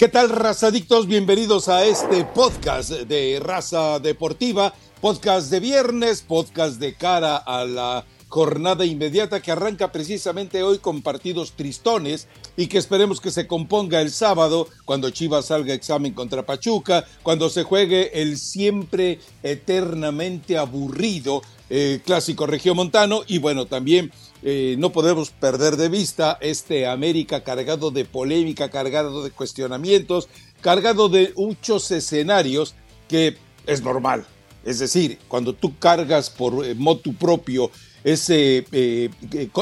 ¿Qué tal, razadictos? Bienvenidos a este podcast de Raza Deportiva, podcast de viernes, podcast de cara a la jornada inmediata que arranca precisamente hoy con partidos tristones y que esperemos que se componga el sábado cuando Chivas salga examen contra Pachuca, cuando se juegue el siempre eternamente aburrido eh, clásico regiomontano y bueno, también eh, no podemos perder de vista este América cargado de polémica, cargado de cuestionamientos, cargado de muchos escenarios que es normal. Es decir, cuando tú cargas por eh, motu propio ese, eh,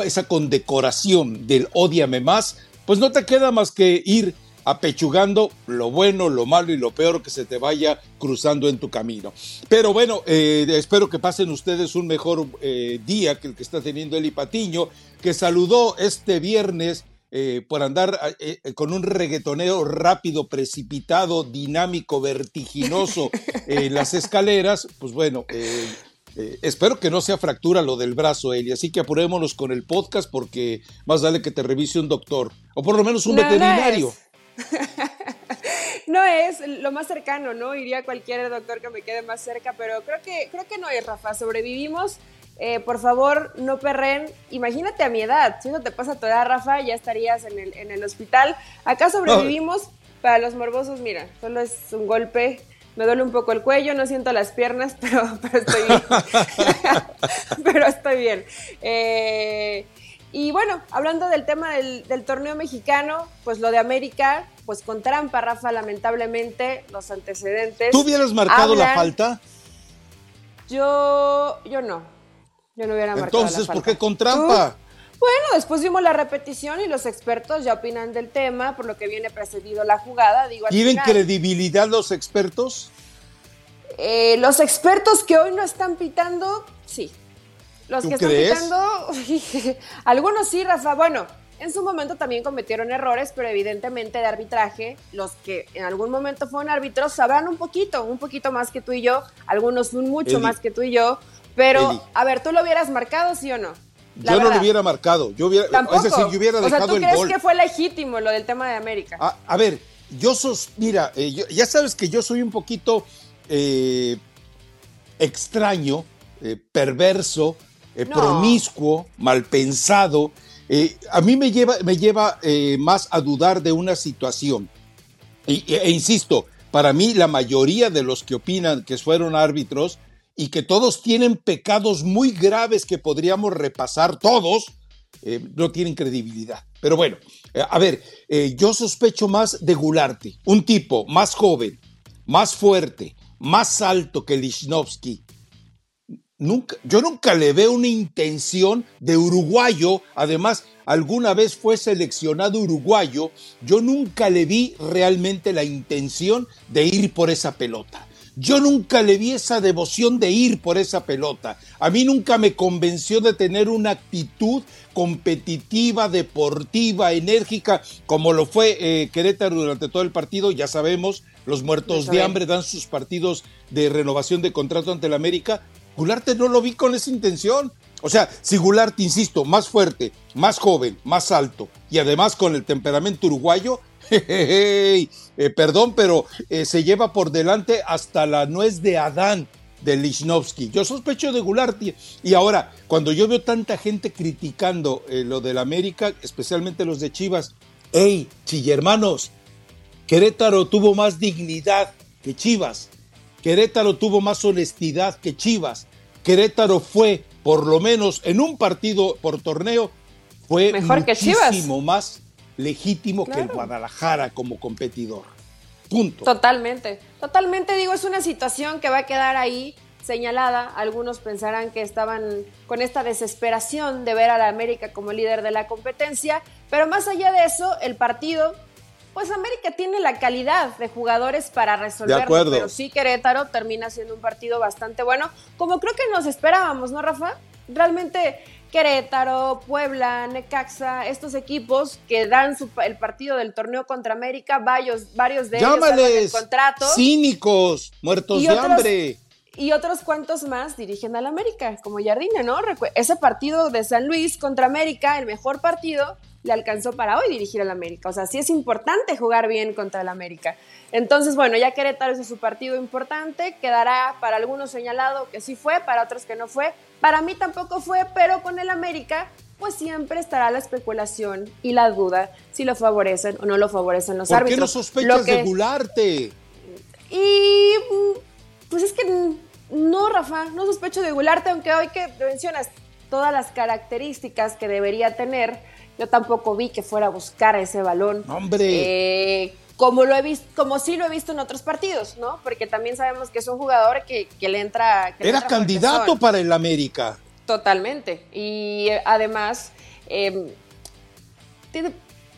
esa condecoración del odiame más, pues no te queda más que ir apechugando lo bueno, lo malo y lo peor que se te vaya cruzando en tu camino. Pero bueno, eh, espero que pasen ustedes un mejor eh, día que el que está teniendo Eli Patiño, que saludó este viernes eh, por andar con un reggaetoneo rápido, precipitado, dinámico, vertiginoso en las escaleras. Pues bueno, espero que no sea fractura lo del brazo, Eli. Así que apurémonos con el podcast porque más vale que te revise un doctor o por lo menos un veterinario. no es lo más cercano, ¿no? Iría a cualquier doctor que me quede más cerca, pero creo que, creo que no es, Rafa. Sobrevivimos. Eh, por favor, no perren. Imagínate a mi edad. Si no te pasa tu edad, Rafa, ya estarías en el, en el hospital. Acá sobrevivimos. Para los morbosos, mira, solo es un golpe. Me duele un poco el cuello, no siento las piernas, pero, pero estoy bien. pero estoy bien. Eh, y bueno, hablando del tema del, torneo mexicano, pues lo de América, pues con trampa, Rafa, lamentablemente, los antecedentes. ¿Tú hubieras marcado la falta? Yo, yo no. Yo no hubiera marcado Entonces, ¿por qué con trampa? Bueno, después vimos la repetición y los expertos ya opinan del tema, por lo que viene precedido la jugada. Digo, ¿Tienen credibilidad los expertos? Eh, los expertos que hoy no están pitando, sí. Los que están pitando, algunos sí, Rafa. Bueno, en su momento también cometieron errores, pero evidentemente de arbitraje, los que en algún momento fueron árbitros sabrán un poquito, un poquito más que tú y yo, algunos un mucho más que tú y yo, pero a ver, ¿tú lo hubieras marcado, sí o no? Yo no lo hubiera marcado, yo hubiera, es decir, yo hubiera dejado o sea, ¿tú crees que fue legítimo lo del tema de América? A, ver, yo sos, mira, eh, ya sabes que yo soy un poquito eh, extraño, eh, perverso, eh, promiscuo, mal pensado, eh, a mí me lleva, me lleva eh, más a dudar de una situación. E, e, insisto, para mí la mayoría de los que opinan que fueron árbitros y que todos tienen pecados muy graves que podríamos repasar todos, no tienen credibilidad. Pero bueno, a ver, yo sospecho más de Gularte, un tipo más joven, más fuerte, más alto que Lichnowsky, yo nunca le veo una intención de uruguayo, además alguna vez fue seleccionado uruguayo, yo nunca le vi realmente la intención de ir por esa pelota. Yo nunca le vi esa devoción de ir por esa pelota. A mí nunca me convenció de tener una actitud competitiva, deportiva, enérgica, como lo fue eh, Querétaro durante todo el partido. Ya sabemos, los muertos de hambre dan sus partidos de renovación de contrato ante el América, Gularte no lo vi con esa intención. O sea, si Gularte, insisto, más fuerte, más joven, más alto y además con el temperamento uruguayo, eh, perdón, pero eh, se lleva por delante hasta la nuez de Adán de Lichnowsky. Yo sospecho de Gularte. Y ahora, cuando yo veo tanta gente criticando eh, lo del América, especialmente los de Chivas, hey, chillermanos, Querétaro tuvo más dignidad que Chivas. Querétaro tuvo más honestidad que Chivas. Querétaro fue, por lo menos en un partido por torneo, fue Mejor muchísimo más legítimo que el Guadalajara como competidor. Punto. Totalmente, totalmente digo, es una situación que va a quedar ahí señalada. Algunos pensarán que estaban con esta desesperación de ver a la América como líder de la competencia, pero más allá de eso, el partido pues América tiene la calidad de jugadores para resolverlo, pero sí Querétaro termina siendo un partido bastante bueno, como creo que nos esperábamos, ¿no, Rafa? Realmente Querétaro, Puebla, Necaxa, estos equipos que dan el partido del torneo contra América, varios, varios de ellos contrato. Cínicos, muertos de hambre. Y otros cuantos más dirigen al América, como Jardine, ¿no? Ese partido de San Luis contra América, el mejor partido, le alcanzó para hoy dirigir al América. O sea, sí es importante jugar bien contra el América. Entonces, bueno, ya Querétaro es su partido importante, quedará para algunos señalado que sí fue, para otros que no fue. Para mí tampoco fue, pero con el América, pues siempre estará la especulación y la duda si lo favorecen o no lo favorecen los árbitros. ¿Por qué no sospechas de Gularte? Y pues es que no, Rafa, no sospecho de Gularte, aunque hoy que mencionas todas las características que debería tener, yo tampoco vi que fuera a buscar ese balón. ¡Hombre! Eh, como lo he visto, como sí lo he visto en otros partidos, ¿no? Porque también sabemos que es un jugador que, le entra. Era candidato para el América. Totalmente. Y eh, además, em,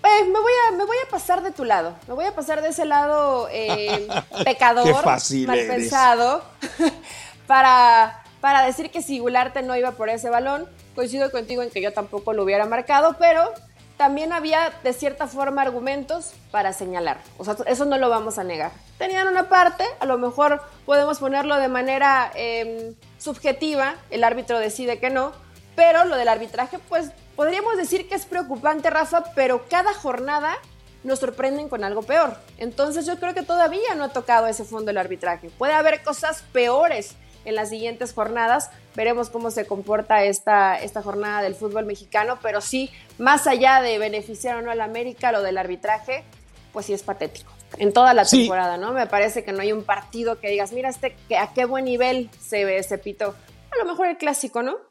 eh, me, voy a, me voy a pasar de tu lado. Me voy a pasar de ese lado em, pecador, mal pensado, para, para decir que si Gularte no iba por ese balón, coincido contigo en que yo tampoco lo hubiera marcado, pero también había de cierta forma argumentos para señalar. O sea, eso no lo vamos a negar. Tenían una parte, a lo mejor podemos ponerlo de manera em, subjetiva, el árbitro decide que no, pero lo del arbitraje, pues podríamos decir que es preocupante, Rafa, pero cada jornada nos sorprenden con algo peor. Entonces yo creo que todavía no ha tocado ese fondo el arbitraje. Puede haber cosas peores en las siguientes jornadas. Veremos cómo se comporta esta, esta jornada del fútbol mexicano, pero sí, más allá de beneficiar o no al América, lo del arbitraje, pues sí es patético. En toda la temporada, ¿no? Me parece que no hay un partido que digas, mira, este, a qué buen nivel se ve ese pito. A lo mejor el clásico, ¿no?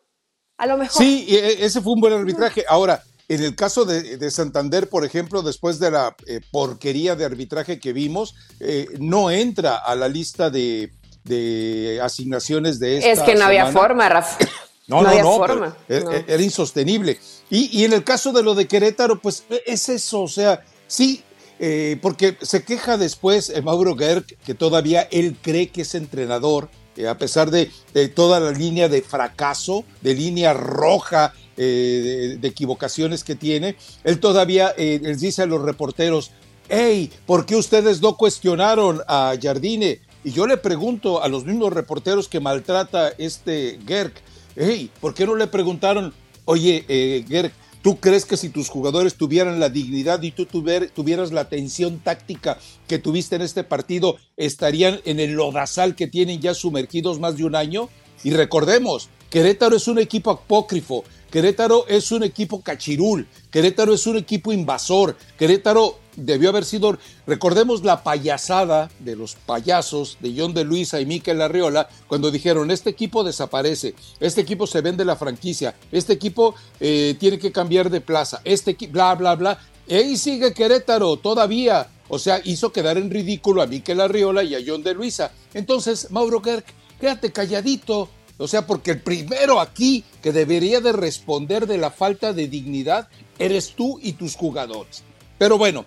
A lo mejor. Sí, e, ese fue un buen arbitraje. Ahora, en el caso de, Santander, por ejemplo, después de la eh, porquería de arbitraje que vimos, eh, no entra a la lista de de asignaciones de esta Es que no había forma, Rafa. No, no, no, forma. Era, insostenible. Y, en el caso de lo de Querétaro, pues es eso, o sea, sí, eh, porque se queja después eh, Mauro Gerg, que todavía él cree que es entrenador, eh, a pesar de, toda la línea de fracaso, de línea roja, de, equivocaciones que tiene, él todavía les dice a los reporteros, hey, ¿por qué ustedes no cuestionaron a Jardine? Y yo le pregunto a los mismos reporteros que maltrata este Gerg, hey, ¿por qué no le preguntaron, oye, eh, Gerg, ¿tú crees que si tus jugadores tuvieran la dignidad y tú tuvieras la atención táctica que tuviste en este partido, estarían en el lodazal que tienen ya sumergidos más de un año? Y recordemos, Querétaro es un equipo apócrifo, Querétaro es un equipo cachirul, Querétaro es un equipo invasor, Querétaro debió haber sido, recordemos la payasada de los payasos de John de Luisa y Miquel Arriola cuando dijeron, este equipo desaparece, este equipo se vende la franquicia, este equipo eh, tiene que cambiar de plaza, este equipo, bla, bla, bla. Y sigue Querétaro todavía. O sea, hizo quedar en ridículo a Miquel Arriola y a John de Luisa. Entonces, Mauro Kerk, quédate calladito. O sea, porque el primero aquí que debería de responder de la falta de dignidad eres tú y tus jugadores. Pero bueno,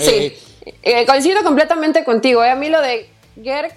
Sí, eh, eh, coincido completamente contigo. ¿eh? A mí lo de Gerg,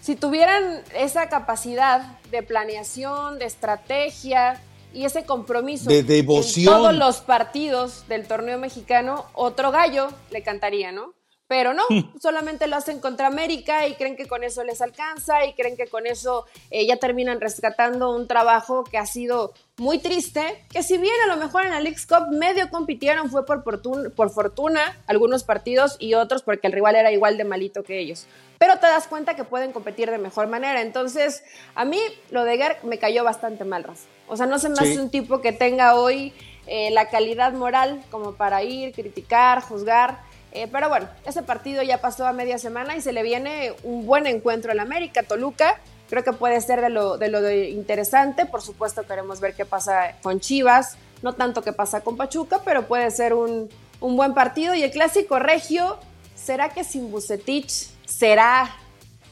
si tuvieran esa capacidad de planeación, de estrategia y ese compromiso de devoción. en todos los partidos del torneo mexicano, otro gallo le cantaría, ¿no? Pero no, solamente lo hacen contra América y creen que con eso les alcanza y creen que con eso eh, ya terminan rescatando un trabajo que ha sido muy triste, que si bien a lo mejor en la League Cup medio compitieron fue por, por fortuna algunos partidos y otros porque el rival era igual de malito que ellos. Pero te das cuenta que pueden competir de mejor manera. Entonces, a mí lo de Gerg me cayó bastante mal, Rafa. O sea, no se me hace un tipo que tenga hoy eh, la calidad moral como para ir, criticar, juzgar. Eh, pero bueno, ese partido ya pasó a media semana y se le viene un buen encuentro al América, Toluca. Creo que puede ser de lo, de lo interesante. Por supuesto, queremos ver qué pasa con Chivas. No tanto qué pasa con Pachuca, pero puede ser un, un buen partido. Y el clásico regio, ¿será que sin Bucetich será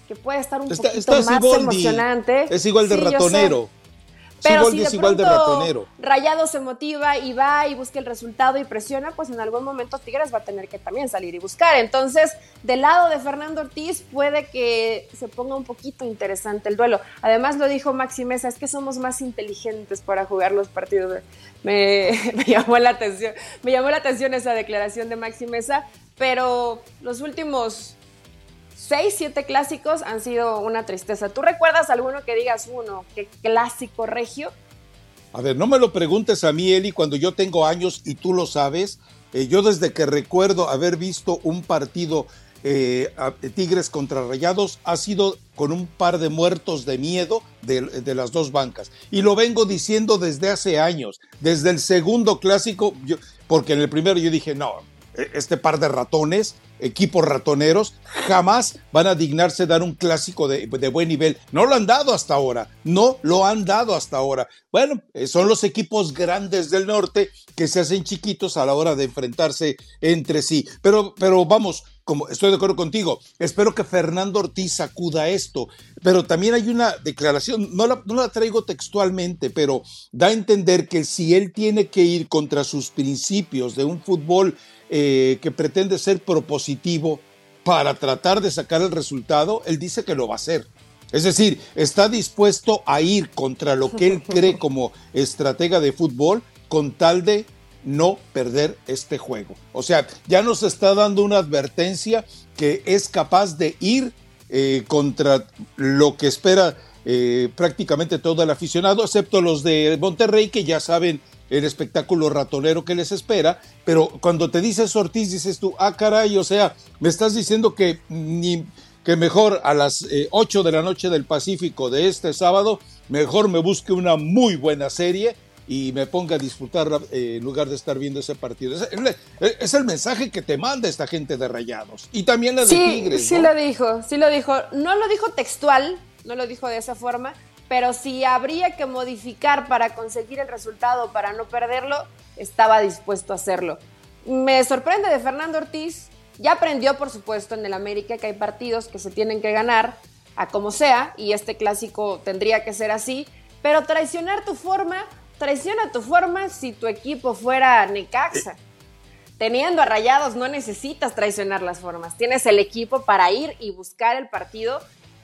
que puede estar un poquito más emocionante? Es igual de ratonero. Pero si de pronto Rayado se motiva y va y busca el resultado y presiona, pues en algún momento Tigres va a tener que también salir y buscar. Entonces, del lado de Fernando Ortiz puede que se ponga un poquito interesante el duelo. Además lo dijo Maxi Mesa, es que somos más inteligentes para jugar los partidos. Me, me llamó la atención, me llamó la atención esa declaración de Maxi Mesa, pero los últimos seis, siete clásicos han sido una tristeza. ¿Tú recuerdas alguno que digas uno, qué clásico regio? A ver, no me lo preguntes a mí, Eli, cuando yo tengo años y tú lo sabes. Eh, yo desde que recuerdo haber visto un partido eh, Tigres contra Rayados ha sido con un par de muertos de miedo de, las dos bancas. Y lo vengo diciendo desde hace años, desde el segundo clásico, porque en el primero yo dije, no, e, este par de ratones, equipos ratoneros, jamás van a dignarse dar un clásico de, buen nivel. No lo han dado hasta ahora, no lo han dado hasta ahora. Bueno, eh, son los equipos grandes del norte que se hacen chiquitos a la hora de enfrentarse entre sí. Pero, pero vamos, como estoy de acuerdo contigo, espero que Fernando Ortiz sacuda esto, pero también hay una declaración, no la, no la traigo textualmente, pero da a entender que si él tiene que ir contra sus principios de un fútbol eh, que pretende ser propositivo para tratar de sacar el resultado, él dice que lo va a hacer. Es decir, está dispuesto a ir contra lo que él cree como estratega de fútbol con tal de no perder este juego. O sea, ya nos está dando una advertencia que es capaz de ir eh, contra lo que espera eh, prácticamente todo el aficionado, excepto los de Monterrey, que ya saben el espectáculo ratonero que les espera, pero cuando te dices Ortiz, dices tú, ah, caray, o sea, me estás diciendo que, ni, que mejor a las 8 eh, de la noche del Pacífico de este sábado, mejor me busque una muy buena serie y me ponga a disfrutar eh, en lugar de estar viendo ese partido. Es, el mensaje que te manda esta gente de Rayados. Y también la de Tigres. Sí, lo dijo, sí lo dijo. No lo dijo textual, no lo dijo de esa forma, pero si habría que modificar para conseguir el resultado, para no perderlo, estaba dispuesto a hacerlo. Me sorprende de Fernando Ortiz, ya aprendió por supuesto en el América que hay partidos que se tienen que ganar a como sea, y este clásico tendría que ser así, pero traicionar tu forma, traiciona tu forma si tu equipo fuera Necaxa. Teniendo a rayados no necesitas traicionar las formas, tienes el equipo para ir y buscar el partido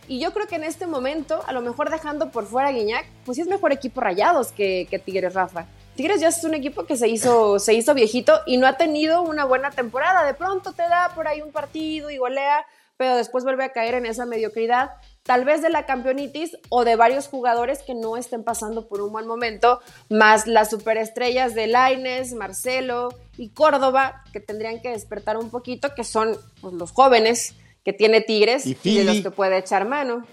y yo creo que en este momento, a lo mejor dejando por fuera a Guiñac, pues sí es mejor equipo rayados que, Tigres, Rafa. Tigres ya es un equipo que se hizo, se hizo viejito y no ha tenido una buena temporada. De pronto te da por ahí un partido y golea, pero después vuelve a caer en esa mediocridad, tal vez de la campeonitis o de varios jugadores que no estén pasando por un buen momento, más las superestrellas de Laines, Marcelo y Córdoba, que tendrían que despertar un poquito, que son pues, los jóvenes que tiene Tigres y, de los que puede echar mano.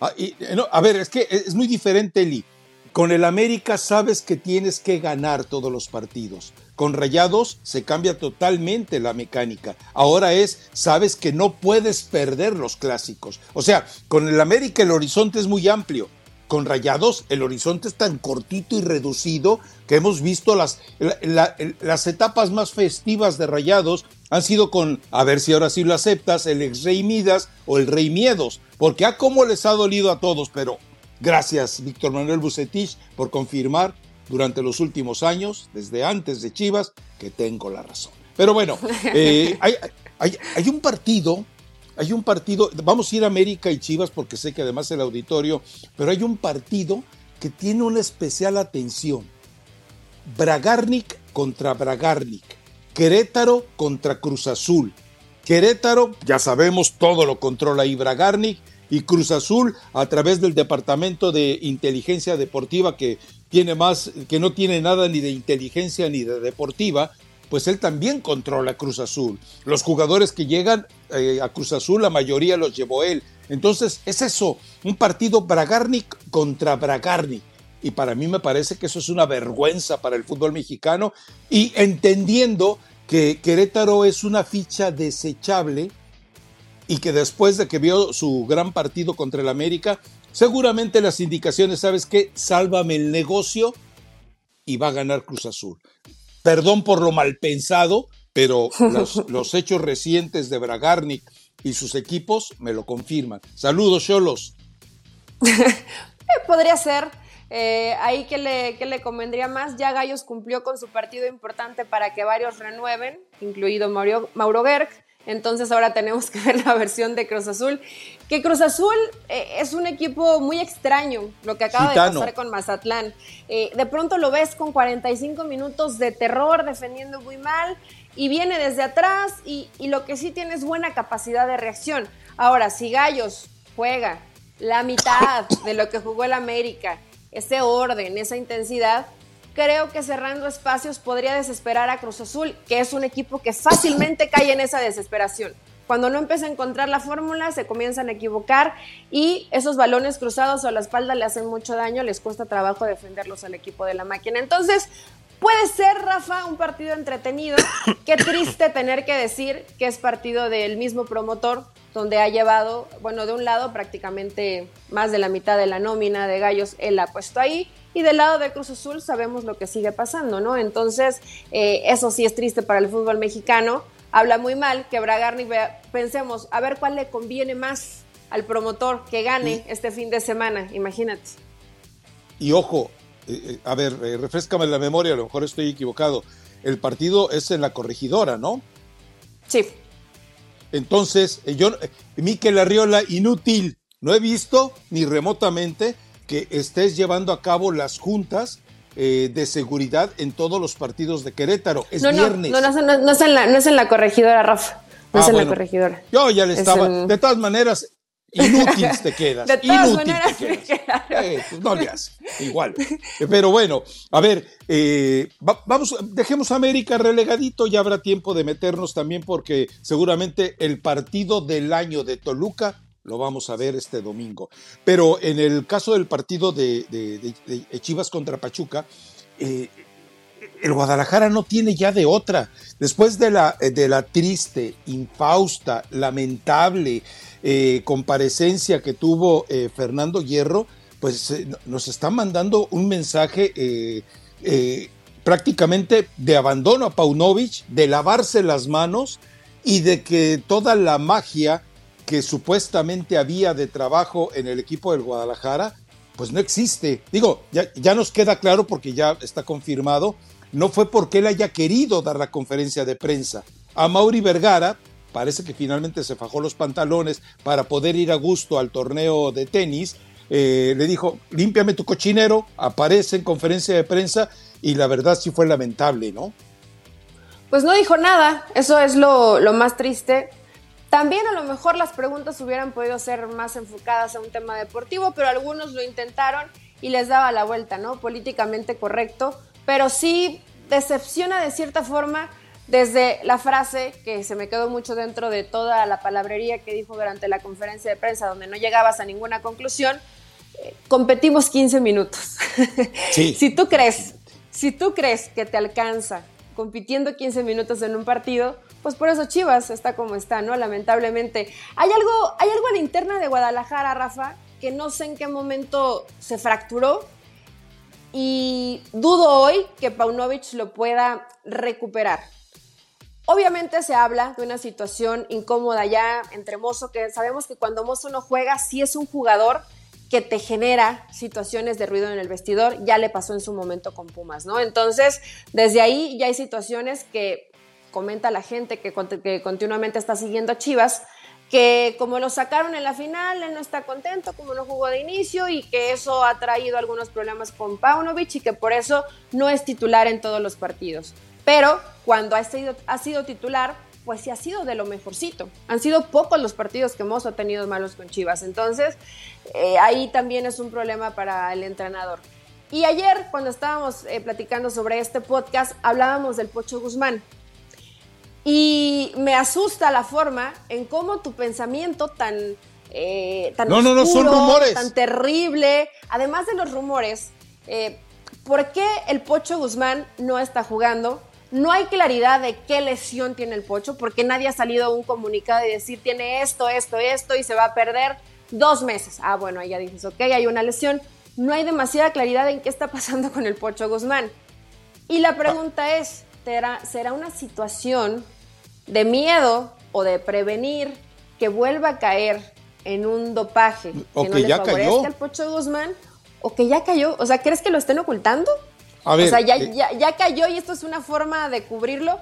Ah, y, eh, a ver, es que es muy diferente, Eli. Con el América sabes que tienes que ganar todos los partidos. Con Rayados se cambia totalmente la mecánica. Ahora es, sabes que no puedes perder los clásicos. O sea, con el América el horizonte es muy amplio. Con Rayados el horizonte es tan cortito y reducido que hemos visto las, las etapas más festivas de Rayados han sido con, a ver si ahora sí lo aceptas, el ex Rey Midas o el Rey Miedos, porque a cómo les ha dolido a todos, pero gracias Víctor Manuel Bucetich por confirmar durante los últimos años, desde antes de Chivas, que tengo la razón. Pero bueno, eh, hay, hay, un partido, hay un partido, vamos a ir a América y Chivas porque sé que además el auditorio, pero hay un partido que tiene una especial atención. Bragarnik contra Bragarnik. Querétaro contra Cruz Azul. Querétaro, ya sabemos, todo lo controla Ibra y Cruz Azul a través del Departamento de Inteligencia Deportiva que tiene más, que no tiene nada ni de inteligencia ni de deportiva, pues él también controla Cruz Azul. Los jugadores que llegan eh, a Cruz Azul, la mayoría los llevó él. Entonces, es eso, un partido Bragarnik contra Bragarnik y para mí me parece que eso es una vergüenza para el fútbol mexicano y entendiendo que Querétaro es una ficha desechable y que después de que vio su gran partido contra el América, seguramente las indicaciones, ¿sabes qué? Sálvame el negocio y va a ganar Cruz Azul. Perdón por lo mal pensado, pero los, hechos recientes de Bragarnik y sus equipos me lo confirman. Saludos, Cholos. Podría ser, eh, ahí que le, que le convendría más, ya Gallos cumplió con su partido importante para que varios renueven, incluido Mauro, Mauro Berg. Entonces ahora tenemos que ver la versión de Cruz Azul. Que Cruz Azul eh, es un equipo muy extraño, lo que acaba de pasar con Mazatlán. Eh, de pronto lo ves con 45 minutos de terror, defendiendo muy mal. y viene desde atrás y, y lo que sí tiene es buena capacidad de reacción. Ahora, si Gallos juega la mitad de lo que jugó el América, ese orden, esa intensidad, creo que cerrando espacios podría desesperar a Cruz Azul, que es un equipo que fácilmente cae en esa desesperación. Cuando no empieza a encontrar la fórmula, se comienzan a equivocar y esos balones cruzados a la espalda le hacen mucho daño, les cuesta trabajo defenderlos al equipo de la máquina. Entonces, puede ser, Rafa, un partido entretenido. Qué triste tener que decir que es partido del mismo promotor, donde ha llevado, bueno, de un lado prácticamente más de la mitad de la nómina de Gallos, él ha puesto ahí, y del lado de Cruz Azul sabemos lo que sigue pasando, ¿no? Entonces, eh, eso sí es triste para el fútbol mexicano, habla muy mal que Bragarni, pensemos, a ver cuál le conviene más al promotor que gane este fin de semana, imagínate. Y ojo, eh, eh, a ver, refrescame la memoria, a lo mejor estoy equivocado, el partido es en la corregidora, ¿no? Sí. Entonces, eh, yo, eh, Miquel Arriola, inútil, no he visto ni remotamente que estés llevando a cabo las juntas eh, de seguridad en todos los partidos de Querétaro. Es viernes. No, no, no, no, es en la, no es en la corregidora, Rafa. No es ah, en la corregidora. Yo ya le estaba. De todas maneras, Inútil te quedas. De todas maneras te quedas. Eh, pues no le igual. Pero bueno, a ver, eh, vamos, dejemos a América relegadito, ya habrá tiempo de meternos también porque seguramente el partido del año de Toluca lo vamos a ver este domingo. Pero en el caso del partido de, Chivas contra Pachuca, eh, el Guadalajara no tiene ya de otra. Después de la, de la triste, infausta, lamentable, eh, comparecencia que tuvo eh, Fernando Hierro, pues eh, nos está mandando un mensaje prácticamente de abandono a Paunovic, de lavarse las manos y de que toda la magia que supuestamente había de trabajo en el equipo del Guadalajara, pues no existe. Digo, ya nos queda claro porque ya está confirmado, no fue porque él haya querido dar la conferencia de prensa. A Mauri Vergara, parece que finalmente se fajó los pantalones para poder ir a gusto al torneo de tenis. Eh, le dijo, límpiame tu cochinero, aparece en conferencia de prensa y la verdad sí fue lamentable, ¿no? Pues no dijo nada, eso es lo, lo más triste. También a lo mejor las preguntas hubieran podido ser más enfocadas a un tema deportivo, pero algunos lo intentaron y les daba la vuelta, ¿no? Políticamente correcto, pero sí decepciona de cierta forma desde la frase que se me quedó mucho dentro de toda la palabrería que dijo durante la conferencia de prensa, donde no llegabas a ninguna conclusión, eh, competimos 15 minutos. si tú crees, si tú crees que te alcanza compitiendo 15 minutos en un partido, pues por eso Chivas está como está, ¿no? Lamentablemente. Hay algo, hay algo en la interna de Guadalajara, Rafa, que no sé en qué momento se fracturó y dudo hoy que Paunovic lo pueda recuperar. Obviamente se habla de una situación incómoda ya entre Mozo, que sabemos que cuando Mozo no juega, sí es un jugador que te genera situaciones de ruido en el vestidor, ya le pasó en su momento con Pumas, ¿no? Entonces, desde ahí ya hay situaciones que comenta la gente que, que continuamente está siguiendo a Chivas, que como lo sacaron en la final, él no está contento, como no jugó de inicio y que eso ha traído algunos problemas con Paunovic y que por eso no es titular en todos los partidos. Pero cuando ha sido, ha sido titular, pues sí ha sido de lo mejorcito. Han sido pocos los partidos que ha tenido malos con Chivas. Entonces, eh, ahí también es un problema para el entrenador. Y ayer, cuando estábamos eh, platicando sobre este podcast, hablábamos del Pocho Guzmán. Y me asusta la forma en cómo tu pensamiento tan, eh, tan no, no, no, son rumores. tan terrible, además de los rumores, ¿por qué el Pocho Guzmán no está jugando? No hay claridad de qué lesión tiene el Pocho, porque nadie ha salido a un comunicado y decir tiene esto, esto, esto y se va a perder dos meses. Ah, bueno, ahí ya dices, ok, hay una lesión. No hay demasiada claridad en qué está pasando con el Pocho Guzmán. Y la pregunta es, ¿será una situación de miedo o de prevenir que vuelva a caer en un dopaje que no le ya favorezca al Pocho Guzmán o que ya cayó? O sea, ¿crees que lo estén ocultando? o sea, eh, ya, cayó y esto es una forma de cubrirlo.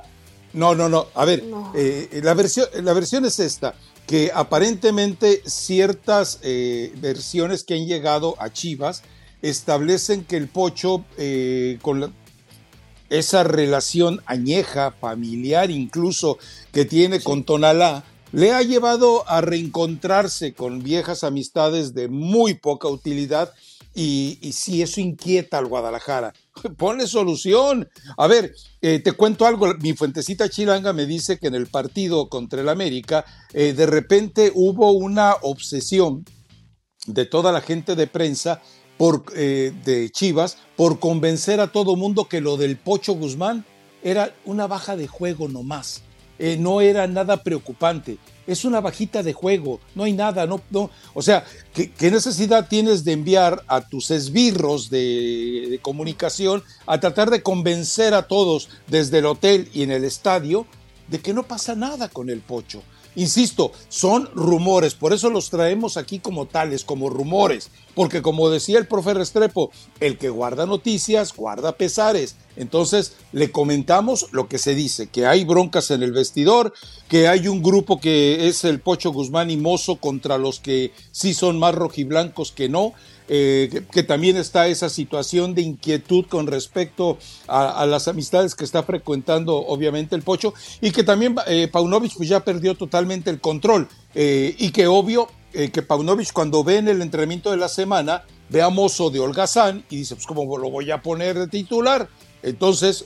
No, no, no. A ver, eh, la, versión, la versión es esta, que aparentemente ciertas eh, versiones que han llegado a Chivas establecen que el Pocho con esa relación añeja, familiar incluso, que tiene con Tonalá, le ha llevado a reencontrarse con viejas amistades de muy poca utilidad y, y sí, eso inquieta al Guadalajara. Ponle solución. A ver, eh, te cuento algo. Mi fuentecita chilanga me dice que en el partido contra el América, eh, de repente hubo una obsesión de toda la gente de prensa eh, de Chivas por convencer a todo mundo que lo del Pocho Guzmán era una baja de juego nomás. Eh, no era nada preocupante. Es una bajita de juego, no hay nada, no, no. O sea, ¿qué, necesidad tienes de enviar a tus esbirros de comunicación a tratar de convencer a todos desde el hotel y en el estadio de que no pasa nada con el pocho? Insisto, son rumores, por eso los traemos aquí como tales, como rumores, porque como decía el profe Restrepo, el que guarda noticias guarda pesares. Entonces le comentamos lo que se dice, que hay broncas en el vestidor, que hay un grupo que es el Pocho Guzmán y Mozo contra los que sí son más rojiblancos que no, eh, que, también está esa situación de inquietud con respecto a, las amistades que está frecuentando obviamente el Pocho y que también eh, Paunovic pues ya perdió totalmente el control eh, y que obvio eh, que Paunovic cuando ve en el entrenamiento de la semana ve a Mozo de Holgazán y dice pues cómo lo voy a poner de titular entonces,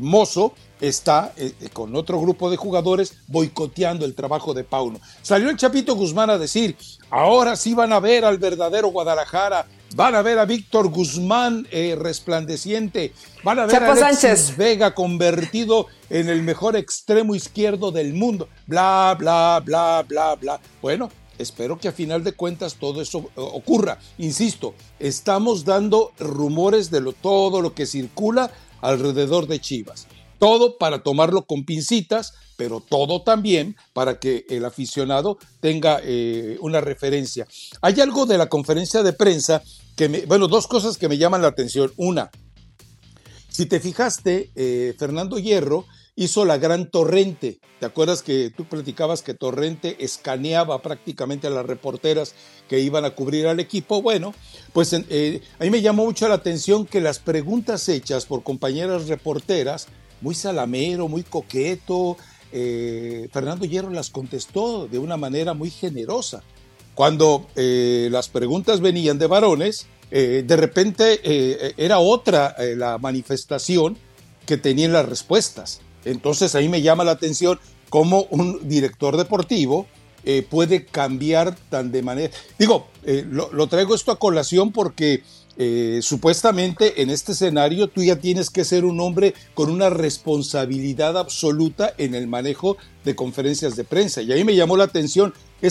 Mozo está con otro grupo de jugadores boicoteando el trabajo de Pauno. Salió el Chapito Guzmán a decir, Ahora sí van a ver al verdadero Guadalajara. Van a ver a Víctor Guzmán eh, resplandeciente. Van a ver a Alexis Vega convertido en el mejor extremo izquierdo del mundo. Bla, bla, bla, bla, bla. Bueno, espero que a final de cuentas todo eso eh, ocurra. Insisto, estamos dando rumores de todo lo que circula alrededor de Chivas. Todo para tomarlo con pincitas, pero todo también para que el aficionado tenga eh, una referencia. Hay algo de la conferencia de prensa que, me, bueno, dos cosas que me llaman la atención. Una, si te fijaste, eh, Fernando Hierro hizo la gran torrente. ¿Te acuerdas que tú platicabas que Torrente escaneaba prácticamente a las reporteras que iban a cubrir al equipo? Bueno, pues eh, a mí me llamó mucho la atención que las preguntas hechas por compañeras reporteras, muy salamero, muy coqueto, eh, Fernando Hierro las contestó de una manera muy generosa. Cuando eh, las preguntas venían de varones, eh, de repente era otra la manifestación que tenían las respuestas. Entonces ahí me llama la atención cómo un director deportivo puede cambiar tan de manera... Digo, lo, traigo esto a colación porque eh, supuestamente en este escenario tú ya tienes que ser un hombre con una responsabilidad absoluta en el manejo de conferencias de prensa. Y ahí me llamó la atención e,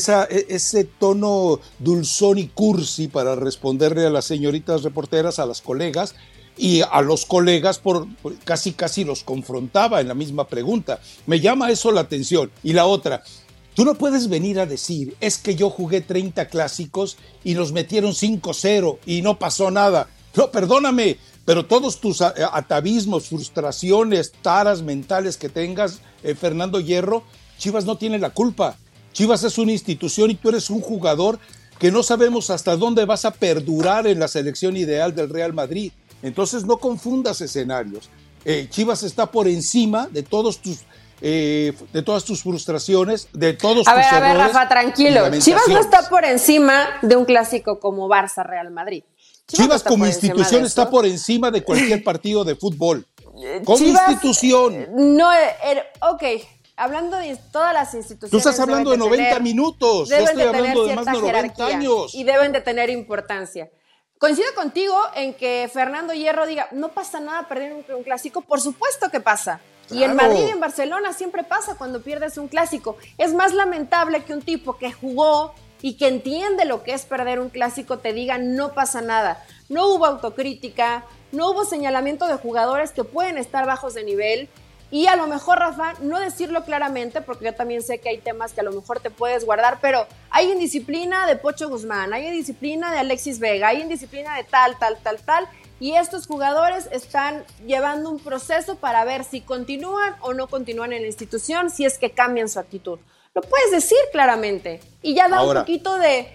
ese tono dulzón y cursi para responderle a las señoritas reporteras, a las colegas, y a los colegas por, casi casi los confrontaba en la misma pregunta. Me llama eso la atención. Y la otra, Tú no puedes venir a decir, es que yo jugué 30 clásicos y nos metieron 5-0 y no pasó nada. No, perdóname, pero todos tus atavismos, frustraciones, taras mentales que tengas, eh, Fernando Hierro, Chivas no tiene la culpa. Chivas es una institución y tú eres un jugador que no sabemos hasta dónde vas a perdurar en la selección ideal del Real Madrid. Entonces no confundas escenarios. Eh, Chivas está por encima de todos tus eh, de todas tus frustraciones, de todos a tus ver, A ver, Rafa, tranquilo. Chivas no está por encima de un clásico como Barça Real Madrid. Chivas, como institución está por encima de cualquier partido de fútbol. Como institución. No, er, er, ok. Hablando de todas las instituciones. Tú estás hablando de 90 minutos. Yo estoy hablando de más de 90 años. Y deben de tener importancia. Coincido contigo en que Fernando Hierro diga, no pasa nada perder un clásico. Por supuesto que pasa. Y en Madrid y en Barcelona siempre pasa cuando pierdes un clásico. Es más lamentable que un tipo que jugó y que entiende lo que es perder un clásico te diga no pasa nada. No hubo autocrítica, no hubo señalamiento de jugadores que pueden estar bajos de nivel. Y a lo mejor, Rafa, no decirlo claramente, porque yo también sé que hay temas que a lo mejor te puedes guardar, pero hay indisciplina de Pocho Guzmán, hay indisciplina de Alexis Vega, hay indisciplina de tal, tal, tal, tal, y estos jugadores están llevando un proceso para ver si continúan o no continúan en la institución, si es que cambian su actitud. Lo puedes decir claramente y ya da un poquito de,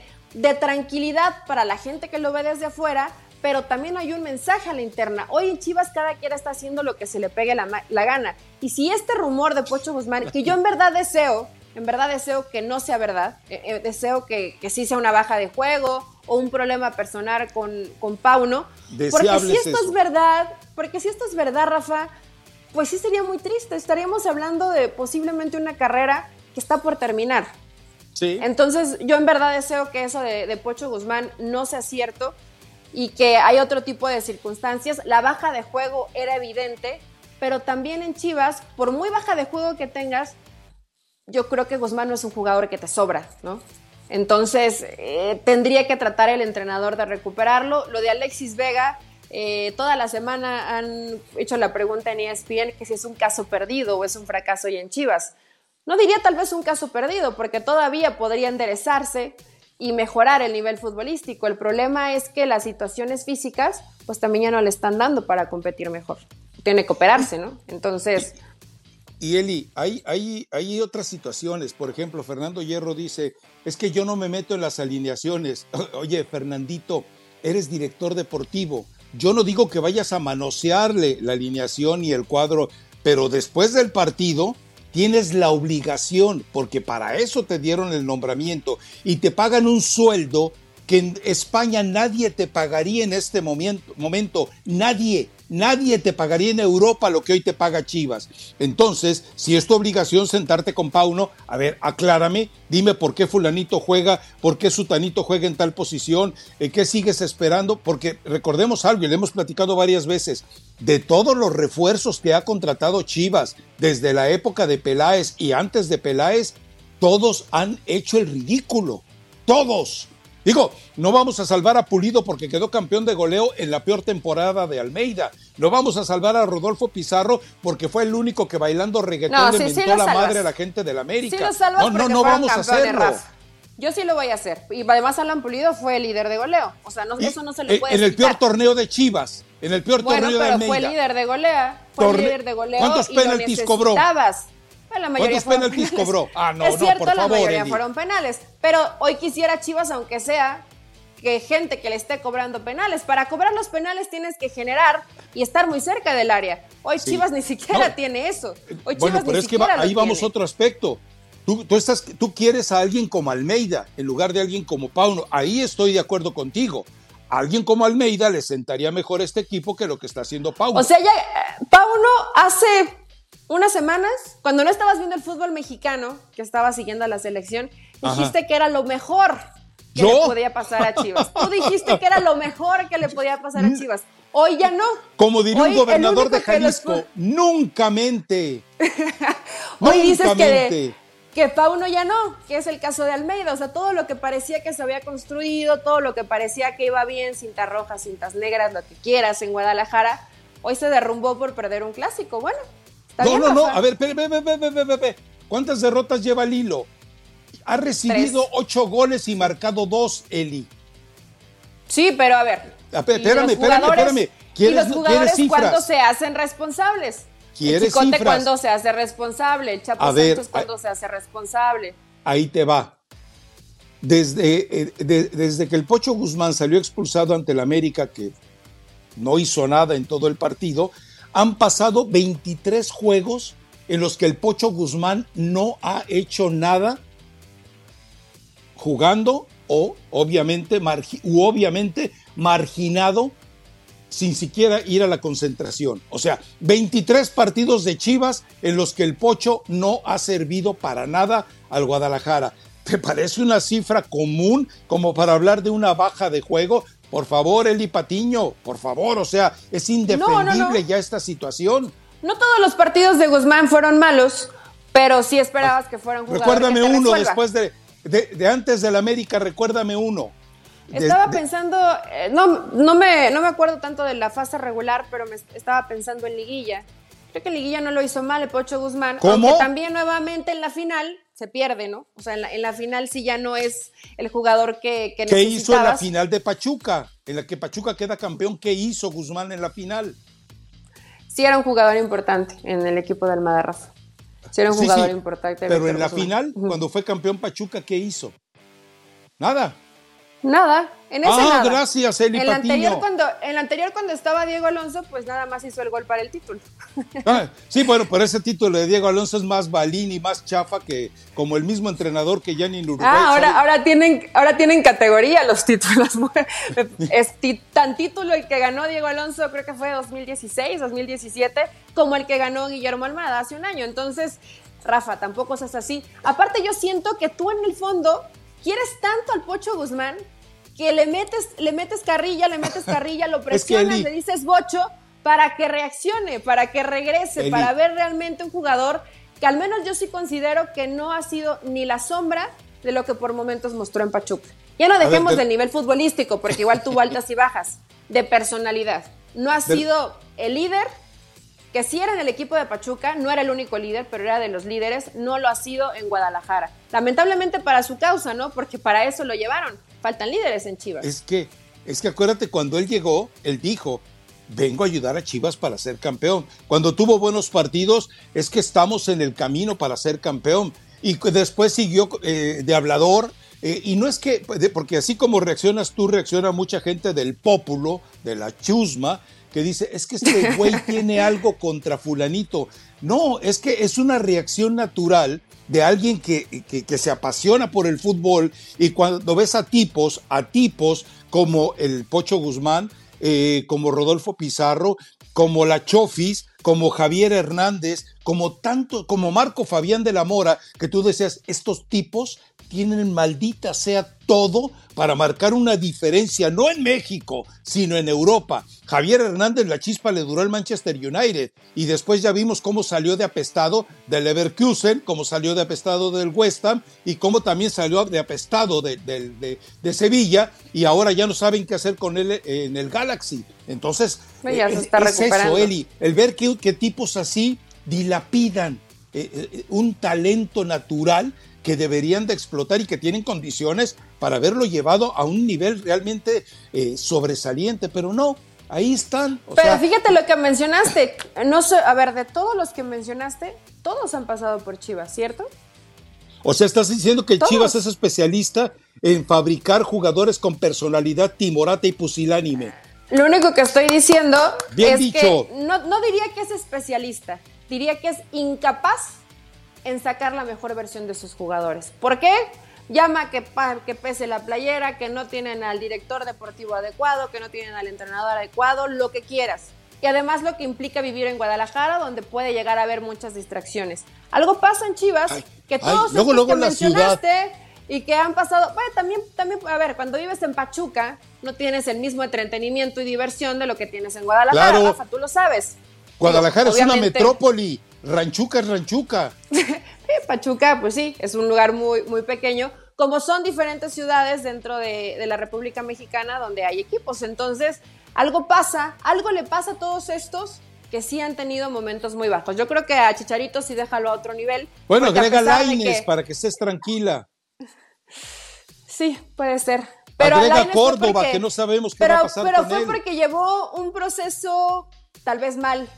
tranquilidad para la gente que lo ve desde afuera, pero también hay un mensaje a la interna. Hoy en Chivas cada quien está haciendo lo que se le pegue la, gana. Y si este rumor de Pocho Guzmán, que yo en verdad deseo, en verdad deseo que no sea verdad, eh, eh, deseo que, que, sí sea una baja de juego o un problema personal con, con Pauno, porque si esto es verdad, porque si esto es verdad, Rafa, pues sí sería muy triste. Estaríamos hablando de posiblemente una carrera que está por terminar. Sí. Entonces, yo en verdad deseo que eso de, de Pocho Guzmán no sea cierto y que hay otro tipo de circunstancias. La baja de juego era evidente, pero también en Chivas, por muy baja de juego que tengas, yo creo que Guzmán no es un jugador que te sobra, ¿no? Entonces, eh, tendría que tratar el entrenador de recuperarlo. Lo de Alexis Vega, eh, toda la semana han hecho la pregunta en ESPN que si es un caso perdido o es un fracaso y en Chivas. No diría tal vez un caso perdido, porque todavía podría enderezarse y mejorar el nivel futbolístico. El problema es que las situaciones físicas, pues también ya no le están dando para competir mejor. Tiene que operarse, ¿no? Entonces. Y Eli, hay, hay, hay otras situaciones. Por ejemplo, Fernando Hierro dice: Es que yo no me meto en las alineaciones. Oye, Fernandito, eres director deportivo. Yo no digo que vayas a manosearle la alineación y el cuadro, pero después del partido tienes la obligación, porque para eso te dieron el nombramiento y te pagan un sueldo que en España nadie te pagaría en este momento, nadie, Nadie te pagaría en Europa lo que hoy te paga Chivas. Entonces, si es tu obligación sentarte con Pauno, a ver, aclárame, dime por qué fulanito juega, por qué sutanito juega en tal posición, ¿en qué sigues esperando, porque recordemos algo, y le hemos platicado varias veces, de todos los refuerzos que ha contratado Chivas desde la época de Peláez y antes de Peláez, todos han hecho el ridículo. Todos. Digo, no vamos a salvar a Pulido porque quedó campeón de goleo en la peor temporada de Almeida. No vamos a salvar a Rodolfo Pizarro porque fue el único que bailando reggaetón le mentó la madre a la gente de la América. no, no, no vamos a hacerlo. Yo sí lo voy a hacer. Y además Alan Pulido fue el líder de goleo. O sea, eso no se le puede En el peor torneo de Chivas. En el peor torneo de Almeida. fue líder de golea. Fue líder de goleo. ¿Cuántos penaltis cobró? La mayoría ¿Cuántos penaltis cobró? Ah, no, es cierto, la mayoría fueron penales. Pero hoy quisiera Chivas, aunque sea, que gente que le esté cobrando penales. Para cobrar los penales tienes que generar y estar muy cerca del área. Hoy Chivas ni siquiera tiene eso. Hoy bueno, Chivas pero es que ahí vamos a otro aspecto. Tú, tú, estás, tú quieres a alguien como Almeida en lugar de alguien como Pauno. Ahí estoy de acuerdo contigo. alguien como Almeida le sentaría mejor este equipo que lo que está haciendo Pauno. O sea, ya, eh, Pauno hace unas semanas, cuando no estabas viendo el fútbol mexicano, que estaba siguiendo a la selección, dijiste que era lo mejor que le podía pasar a Chivas. Tú dijiste que era lo mejor que le podía pasar a Chivas. Hoy ya no. Como diría un gobernador de Jalisco, nunca mente. Hoy dices que, que Pauno ya no, que es el caso de Almeida. O sea, todo lo que parecía que se había construido, todo lo que parecía que iba bien, cintas rojas, cintas negras, lo que quieras en Guadalajara, hoy se derrumbó por perder un clásico. Bueno, no, no, no. A ver, ve, ve, ve, ¿cuántas derrotas lleva Lilo? Ha recibido ocho goles y marcado dos, Eli. Sí, pero a ver. espérame, espérame, espérame. ¿Y los jugadores cuándo se hacen responsables? ¿Quieres el Chicote cuándo se hace responsable, el Chapo Santos cuándo se hace responsable. Ahí te va. Desde, eh, desde que el Pocho Guzmán salió expulsado ante el América, que no hizo nada en todo el partido, han pasado 23 juegos en los que el Pocho Guzmán no ha hecho nada jugando o obviamente, u obviamente marginado sin siquiera ir a la concentración. O sea, 23 partidos de Chivas en los que el Pocho no ha servido para nada al Guadalajara. ¿Te parece una cifra común como para hablar de una baja de juego? Por favor, Eli Patiño, por favor, o sea, es indefendible ya esta situación. No todos los partidos de Guzmán fueron malos, pero sí esperabas que fueran jugadores Recuérdame uno después de, de, antes del América, recuérdame uno. Estaba pensando, eh, no, no, me, no me acuerdo tanto de la fase regular, pero me estaba pensando en Liguilla. Creo que Liguilla no lo hizo mal, el Pocho Guzmán. ¿Cómo? Aunque también nuevamente en la final se pierde, ¿no? O sea, en la, final sí ya no es el jugador que, que ¿Qué hizo en la final de Pachuca? En la que Pachuca queda campeón, ¿qué hizo Guzmán en la final? Sí era un jugador importante en el equipo del Almada Sí era un jugador importante. Pero en la final, cuando fue campeón Pachuca, ¿qué hizo? Nada. Nada. En ese ah, gracias, Eli en la anterior cuando En la anterior cuando estaba Diego Alonso, pues nada más hizo el gol para el título. Ah, sí, bueno, pero ese título de Diego Alonso es más balín y más chafa que como el mismo entrenador que ya ni en Uruguay. Ah, ahora, ahora, tienen, ahora tienen categoría los títulos. es tan título el que ganó Diego Alonso, creo que fue 2016, 2017, como el que ganó Guillermo Almada hace un año. Entonces, Rafa, tampoco seas así. Aparte, yo siento que tú en el fondo quieres tanto al Pocho Guzmán que le metes, le metes carrilla, le metes carrilla, lo presionas, le dices bocho para que reaccione, para que regrese, para ver realmente un jugador que al menos yo sí considero que no ha sido ni la sombra de lo que por momentos mostró en Pachuca. Ya no dejemos del nivel futbolístico, porque igual tuvo altas y bajas, de personalidad. No ha sido el líder, que sí era en el equipo de Pachuca, no era el único líder, pero era de los líderes, no lo ha sido en Guadalajara. Lamentablemente para su causa, ¿no? Porque para eso lo llevaron. Faltan líderes en Chivas. Es que, es que acuérdate, cuando él llegó, él dijo, vengo a ayudar a Chivas para ser campeón. Cuando tuvo buenos partidos, es que estamos en el camino para ser campeón. Y después siguió eh, de hablador. Eh, y no es que, porque así como reaccionas tú, reacciona mucha gente del pópulo, de la chusma, que dice, es que este güey tiene algo contra fulanito. No, es que es una reacción natural de alguien que, que, se apasiona por el fútbol y cuando ves a tipos, a tipos como el Pocho Guzmán, eh, como Rodolfo Pizarro, como la Chofis, como Javier Hernández, como tanto, como Marco Fabián de la Mora, que tú decías, estos tipos tienen maldita sea todo para marcar una diferencia, no en México, sino en Europa. Javier Hernández, la chispa le duró al Manchester United y después ya vimos cómo salió de apestado del Leverkusen, cómo salió de apestado del West Ham y cómo también salió de apestado de, de, Sevilla y ahora ya no saben qué hacer con él en el Galaxy. Entonces, pues es, eso, Eli, el ver qué, tipos así dilapidan eh, eh, un talento natural que deberían de explotar y que tienen condiciones para haberlo llevado a un nivel realmente eh, sobresaliente, pero no, ahí están. pero fíjate lo que mencionaste, no sé, a ver, de todos los que mencionaste, todos han pasado por Chivas, ¿cierto? O sea, estás diciendo que el Chivas es especialista en fabricar jugadores con personalidad timorata y pusilánime. Lo único que estoy diciendo es que no, no diría que es especialista, diría que es incapaz en sacar la mejor versión de sus jugadores. ¿Por qué? Llama que, que pese la playera, que no tienen al director deportivo adecuado, que no tienen al entrenador adecuado, lo que quieras. Y además lo que implica vivir en Guadalajara, donde puede llegar a haber muchas distracciones. Algo pasa en Chivas, que todos los que mencionaste y que han pasado, bueno, también, también, a ver, cuando vives en Pachuca, no tienes el mismo entretenimiento y diversión de lo que tienes en Guadalajara, Rafa, tú lo sabes. Guadalajara es una metrópoli Ranchuca es Ranchuca. Pachuca, pues sí, es un lugar muy, muy pequeño, como son diferentes ciudades dentro de, la República Mexicana donde hay equipos. Entonces, algo pasa, algo le pasa a todos estos que sí han tenido momentos muy bajos. Yo creo que a Chicharito sí déjalo a otro nivel. Bueno, agrega Laines para que estés tranquila. Sí, puede ser. Pero agrega Córdoba, que no sabemos qué va a pasar Pero fue porque llevó un proceso tal vez mal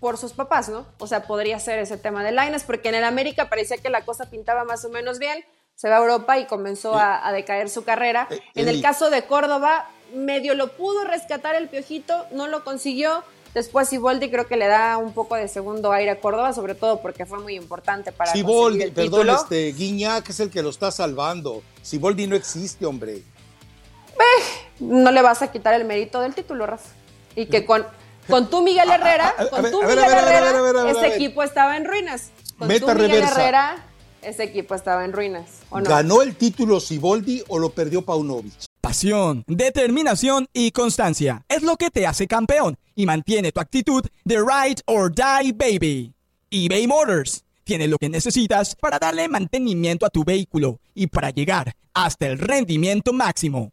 por sus papás, ¿no? O sea, podría ser ese tema de Laines, porque en el América parecía que la cosa pintaba más o menos bien, se va a Europa y comenzó a, decaer su carrera. Eh, en el caso de Córdoba, medio lo pudo rescatar el Piojito, no lo consiguió. Después Siboldi creo que le da un poco de segundo aire a Córdoba, sobre todo porque fue muy importante para Siboldi, el perdón, este Guiñac es el que lo está salvando. Siboldi no existe, hombre. Eh, no le vas a quitar el mérito del título, Rafa. Y que con con tu Miguel Herrera, con tu Miguel Herrera, ese equipo estaba en ruinas. Con tu Miguel Herrera, ese equipo estaba en ruinas. ¿Ganó el título Siboldi o lo perdió Paunovic? Pasión, determinación y constancia es lo que te hace campeón y mantiene tu actitud de ride or die baby. eBay Motors tiene lo que necesitas para darle mantenimiento a tu vehículo y para llegar hasta el rendimiento máximo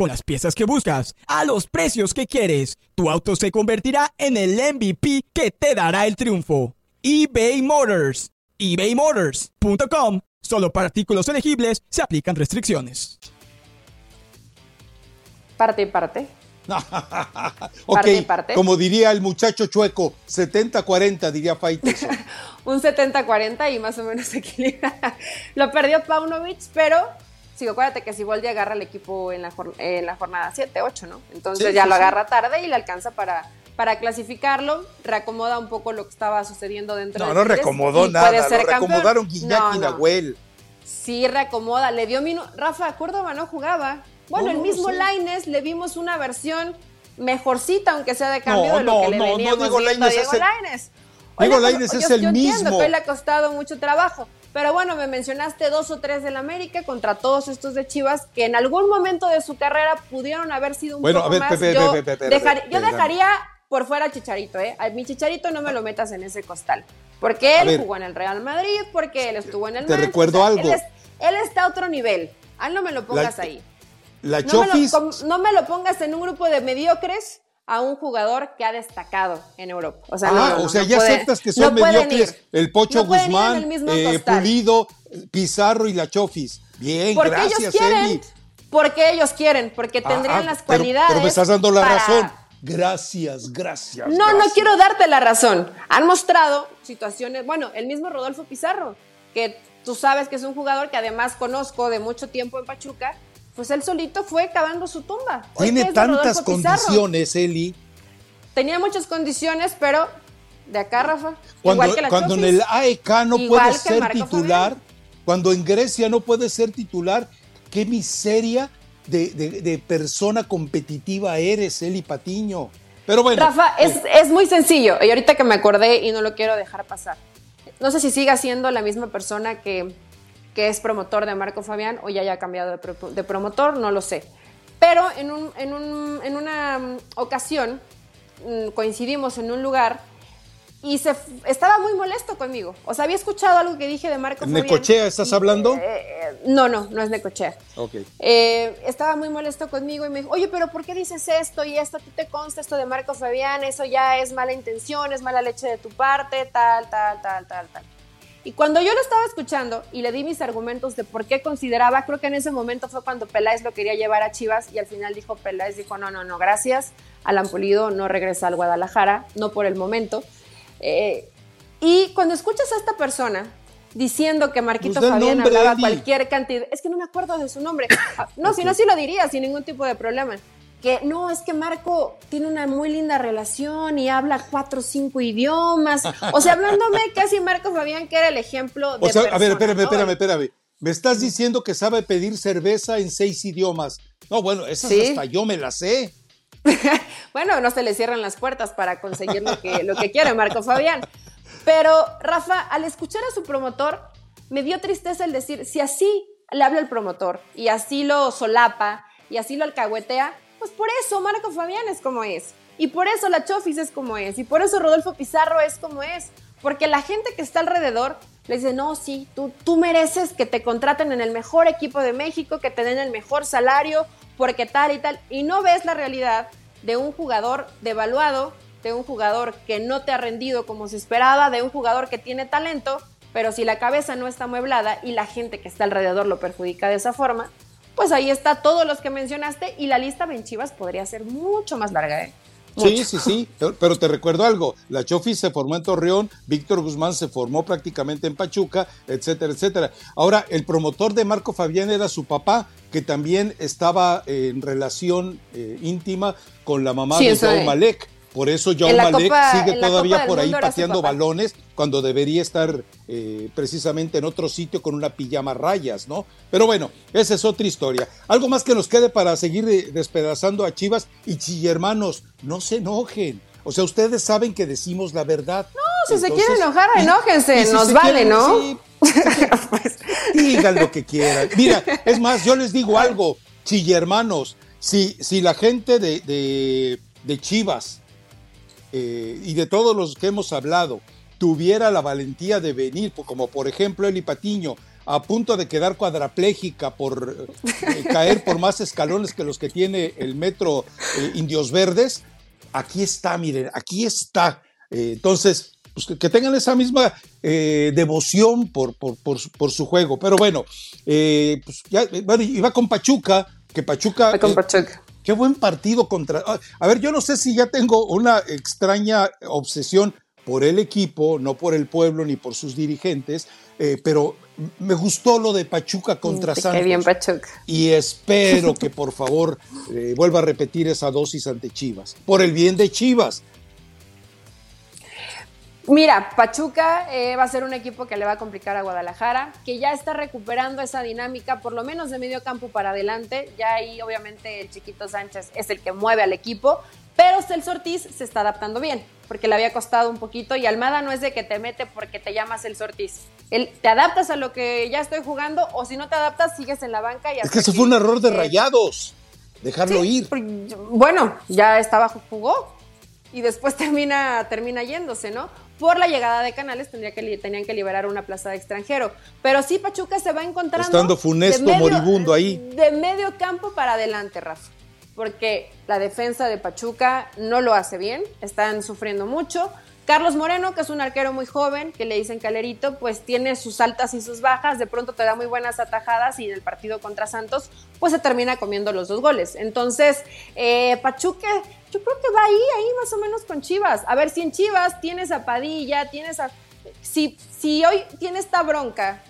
Con las piezas que buscas, a los precios que quieres, tu auto se convertirá en el MVP que te dará el triunfo. eBay Motors. ebaymotors.com. Solo para artículos elegibles se aplican restricciones. Parte y parte. ok, parte parte. como diría el muchacho chueco, 70-40 diría Faites. Un 70-40 y más o menos equilibra. Lo perdió Paunovic, pero sí, acuérdate que si Siboldi agarra el equipo en la, en la jornada 7, 8, ¿no? Entonces ya lo agarra tarde y le alcanza para, para clasificarlo, reacomoda un poco lo que estaba sucediendo dentro No, no reacomodó nada, lo reacomodaron Guiñac y Nahuel. Sí, reacomoda, le dio minutos. Rafa, Córdoba no jugaba. Bueno, el mismo Laines le vimos una versión mejorcita, aunque sea de cambio de lo que le veníamos no, digo a Diego Laines. Diego Laines es el mismo. Entiendo que le ha costado mucho trabajo. Pero bueno, me mencionaste dos o tres del América contra todos estos de Chivas que en algún momento de su carrera pudieron haber sido un poco más. yo, yo dejaría por fuera a Chicharito, ¿eh? A mi Chicharito no me lo metas en ese costal. Porque él jugó en el Real Madrid, porque él estuvo en el Te recuerdo algo. Él, está a otro nivel. A él no me lo pongas ahí. La no Me lo, no me lo pongas en un grupo de mediocres a un jugador que ha destacado en Europa. O sea, ah, o sea ya aceptas que son mediocres el Pocho Guzmán, eh, Pulido, Pizarro y la Chofis. Bien, porque gracias, ellos quieren, Porque ellos quieren, porque ah, tendrían ah, las cualidades. Pero, me estás dando la razón. Gracias, gracias. No, no quiero darte la razón. Han mostrado situaciones, bueno, el mismo Rodolfo Pizarro, que tú sabes que es un jugador que además conozco de mucho tiempo en Pachuca, pues él solito fue cavando su tumba. Tiene tantas condiciones, Eli. Tenía muchas condiciones, pero de acá, Rafa. Cuando, igual que cuando en el AEK no puede ser titular, cuando en Grecia no puede ser titular, qué miseria de, persona competitiva eres, Eli Patiño. Pero bueno. Rafa, es, eh. es, muy sencillo. Y ahorita que me acordé y no lo quiero dejar pasar. No sé si siga siendo la misma persona que que es promotor de Marco Fabián o ya haya cambiado de, promotor, no lo sé. Pero en, un, en, un, en una mm, ocasión mm, coincidimos en un lugar y se estaba muy molesto conmigo. O sea, había escuchado algo que dije de Marco Fabián. ¿Necochea estás hablando? Eh, eh, no, no, no es Necochea. Ok. Eh, estaba muy molesto conmigo y me dijo, oye, pero ¿por qué dices esto y esto? ¿A ti te consta esto de Marco Fabián? Eso ya es mala intención, es mala leche de tu parte, tal, tal, tal, tal, tal. Y cuando yo lo estaba escuchando y le di mis argumentos de por qué consideraba, creo que en ese momento fue cuando Peláez lo quería llevar a Chivas y al final dijo Peláez, dijo, no, no, no, gracias, Alan Pulido no regresa al Guadalajara, no por el momento. Eh, y cuando escuchas a esta persona diciendo que Marquito pues Fabián hablaba cualquier cantidad, es que no me acuerdo de su nombre, no, si no, sí lo diría sin ningún tipo de problema que no, es que Marco tiene una muy linda relación y habla cuatro o cinco idiomas. O sea, hablándome casi Marco Fabián, que era el ejemplo de. O sea, a ver, espérame, espérame, espérame. Me estás diciendo que sabe pedir cerveza en seis idiomas. No, bueno, esas hasta yo me las sé. bueno, no se le cierran las puertas para conseguir lo que, lo que quiere Marco Fabián. Pero, Rafa, al escuchar a su promotor, me dio tristeza el decir, si así le habla el promotor y así lo solapa y así lo alcahuetea, pues por eso Marco Fabián es como es. Y por eso la Chofis es como es. Y por eso Rodolfo Pizarro es como es. Porque la gente que está alrededor le dice, no, sí, tú, tú mereces que te contraten en el mejor equipo de México, que te den el mejor salario, porque tal y tal. Y no ves la realidad de un jugador devaluado, de un jugador que no te ha rendido como se esperaba, de un jugador que tiene talento, pero si la cabeza no está mueblada y la gente que está alrededor lo perjudica de esa forma, pues ahí está todos los que mencionaste y la lista de Chivas podría ser mucho más larga. ¿eh? Sí, sí, sí, pero te recuerdo algo, la Chofi se formó en Torreón, Víctor Guzmán se formó prácticamente en Pachuca, etcétera, etcétera. Ahora, el promotor de Marco Fabián era su papá, que también estaba en relación eh, íntima con la mamá de Joao Malek. Por eso John Malek sigue todavía por ahí pateando balones cuando debería estar eh, precisamente en otro sitio con una pijama rayas, ¿no? Pero bueno, esa es otra historia. Algo más que nos quede para seguir eh, despedazando a Chivas y hermanos, no se enojen. O sea, ustedes saben que decimos la verdad. No, si se quieren enojar, enójense, nos vale, ¿no? pues. Digan lo que quieran. Mira, es más, yo les digo algo, hermanos, si, si la gente de, de, de Chivas eh, y de todos los que hemos hablado tuviera la valentía de venir, como por ejemplo Eli Patiño, a punto de quedar cuadraplégica por eh, caer por más escalones que los que tiene el metro eh, Indios Verdes, aquí está, miren, aquí está. Entonces, pues que, tengan esa misma devoción por, por, su juego. Pero bueno, pues ya, bueno, iba con Pachuca, que Pachuca... con Pachuca. Qué buen partido contra... A ver, yo no sé si ya tengo una extraña obsesión por el equipo, no por el pueblo ni por sus dirigentes, eh, pero me gustó lo de Pachuca contra Santos. Qué bien Pachuca. Y espero que por favor eh, vuelva a repetir esa dosis ante Chivas, por el bien de Chivas. Mira, Pachuca eh, va a ser un equipo que le va a complicar a Guadalajara, que ya está recuperando esa dinámica, por lo menos de medio campo para adelante. Ya ahí, obviamente, el Chiquito Sánchez es el que mueve al equipo, pero Celso Ortiz se está adaptando bien, porque le había costado un poquito. Y Almada no es de que te mete porque te llamas Celso Ortiz. Él, te adaptas a lo que ya estoy jugando, o si no te adaptas, sigues en la banca. Y es que eso fue un error de rayados, dejarlo ir. Bueno, ya estaba, jugó, y después termina, termina yéndose, ¿no? Por la llegada de Canales tendría que, tenían que liberar una plaza de extranjero. Pero sí, Pachuca se va encontrando. Estando funesto moribundo ahí. De medio campo para adelante, Rafa. Porque la defensa de Pachuca no lo hace bien, están sufriendo mucho. Carlos Moreno, que es un arquero muy joven, que le dicen calerito, pues tiene sus altas y sus bajas, de pronto te da muy buenas atajadas y en el partido contra Santos, pues se termina comiendo los dos goles. Entonces, eh, Pachuca, yo creo que va ahí, ahí más o menos con Chivas. A ver, si en Chivas tienes a Padilla, tienes a... Si, si hoy tiene esta bronca,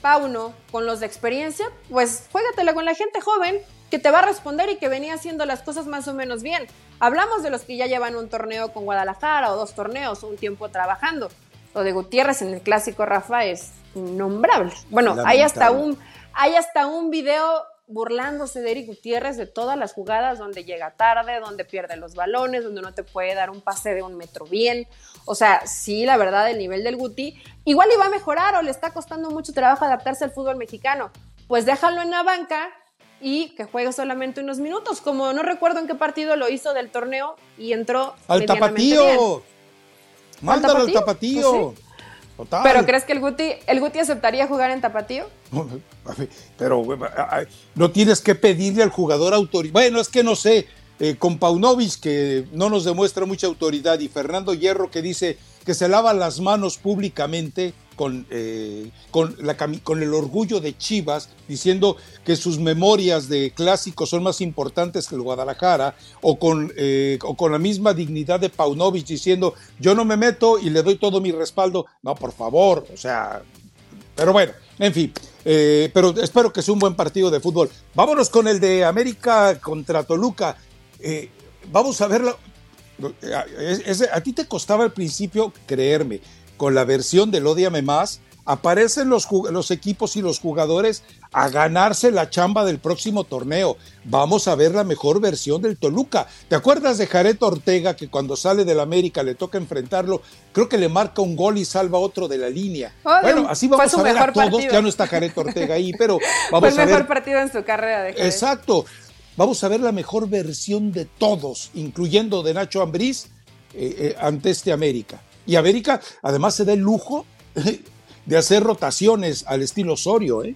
Pauno, con los de experiencia, pues juégatela con la gente joven, que te va a responder y que venía haciendo las cosas más o menos bien. Hablamos de los que ya llevan un torneo con Guadalajara o dos torneos o un tiempo trabajando. Lo de Gutiérrez en el clásico Rafa es innombrable. Bueno, hay hasta un hay hasta un video burlándose de Eric Gutiérrez de todas las jugadas donde llega tarde, donde pierde los balones, donde no te puede dar un pase de un metro bien. O sea, sí, la verdad, el nivel del Guti igual iba a mejorar o le está costando mucho trabajo adaptarse al fútbol mexicano. Pues déjalo en la banca y que juegue solamente unos minutos, como no recuerdo en qué partido lo hizo del torneo y entró al tapatío. Mándalo al tapatío. Pues ¿Pero crees que el Guti, el Guti aceptaría jugar en tapatío? pero no tienes que pedirle al jugador autoridad. Bueno, es que no sé, eh, con Paunovic que no nos demuestra mucha autoridad y Fernando Hierro que dice que se lava las manos públicamente con, eh, con, el orgullo de Chivas, diciendo que sus memorias de clásicos son más importantes que el Guadalajara, o con, eh, o con la misma dignidad de Paunovic diciendo yo no me meto y le doy todo mi respaldo. No, por favor, o sea, pero bueno, en fin, eh, pero espero que sea un buen partido de fútbol. Vámonos con el de América contra Toluca. vamos a verlo. a ti te costaba al principio creerme con la versión del Odiame Más, aparecen los, los, equipos y los jugadores a ganarse la chamba del próximo torneo. Vamos a ver la mejor versión del Toluca. ¿Te acuerdas de Jared Ortega que cuando sale del América le toca enfrentarlo? Creo que le marca un gol y salva otro de la línea. bueno, así vamos a ver a todos. Ya no está Jared Ortega ahí, pero vamos Fue el mejor partido en su carrera de Exacto. Vamos a ver la mejor versión de todos, incluyendo de Nacho Ambriz eh, eh, ante este América. Y América además se da el lujo de hacer rotaciones al estilo Osorio, ¿eh?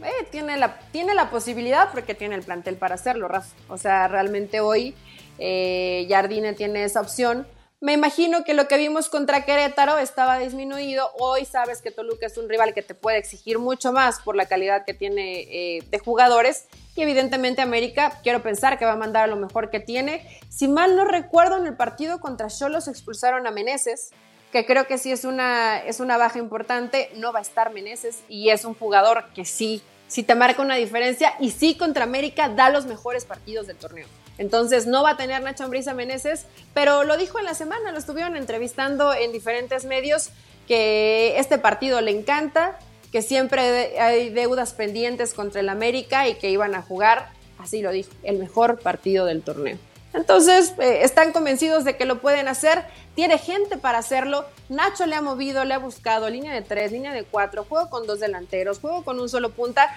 eh tiene, la, tiene la posibilidad porque tiene el plantel para hacerlo, Rafa. O sea, realmente hoy eh, Jardine tiene esa opción. Me imagino que lo que vimos contra Querétaro estaba disminuido. Hoy sabes que Toluca es un rival que te puede exigir mucho más por la calidad que tiene eh, de jugadores evidentemente América, quiero pensar que va a mandar a lo mejor que tiene. Si mal no recuerdo, en el partido contra Cholos expulsaron a Meneses, que creo que sí es una, es una baja importante. No va a estar Meneses y es un jugador que sí, sí te marca una diferencia y sí contra América da los mejores partidos del torneo. Entonces no va a tener Nacho Ambriz a Meneses, pero lo dijo en la semana, lo estuvieron entrevistando en diferentes medios que este partido le encanta, que siempre hay deudas pendientes contra el América y que iban a jugar, así lo dijo, el mejor partido del torneo. Entonces, eh, están convencidos de que lo pueden hacer, tiene gente para hacerlo. Nacho le ha movido, le ha buscado línea de tres, línea de cuatro, juego con dos delanteros, juego con un solo punta.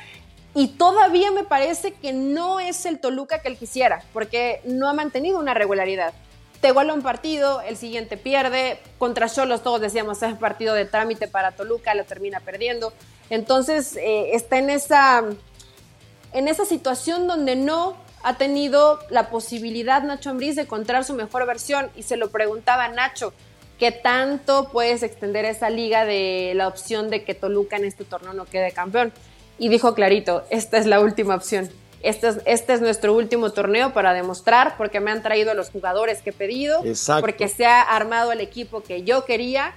Y todavía me parece que no es el Toluca que él quisiera, porque no ha mantenido una regularidad te un partido, el siguiente pierde. Contra Cholos todos decíamos es partido de trámite para Toluca, lo termina perdiendo. Entonces eh, está en esa, en esa situación donde no ha tenido la posibilidad Nacho Ambriz de encontrar su mejor versión y se lo preguntaba Nacho, ¿qué tanto puedes extender esa liga de la opción de que Toluca en este torneo no quede campeón? Y dijo clarito, esta es la última opción. Este es, este es nuestro último torneo para demostrar, porque me han traído los jugadores que he pedido, porque se ha armado el equipo que yo quería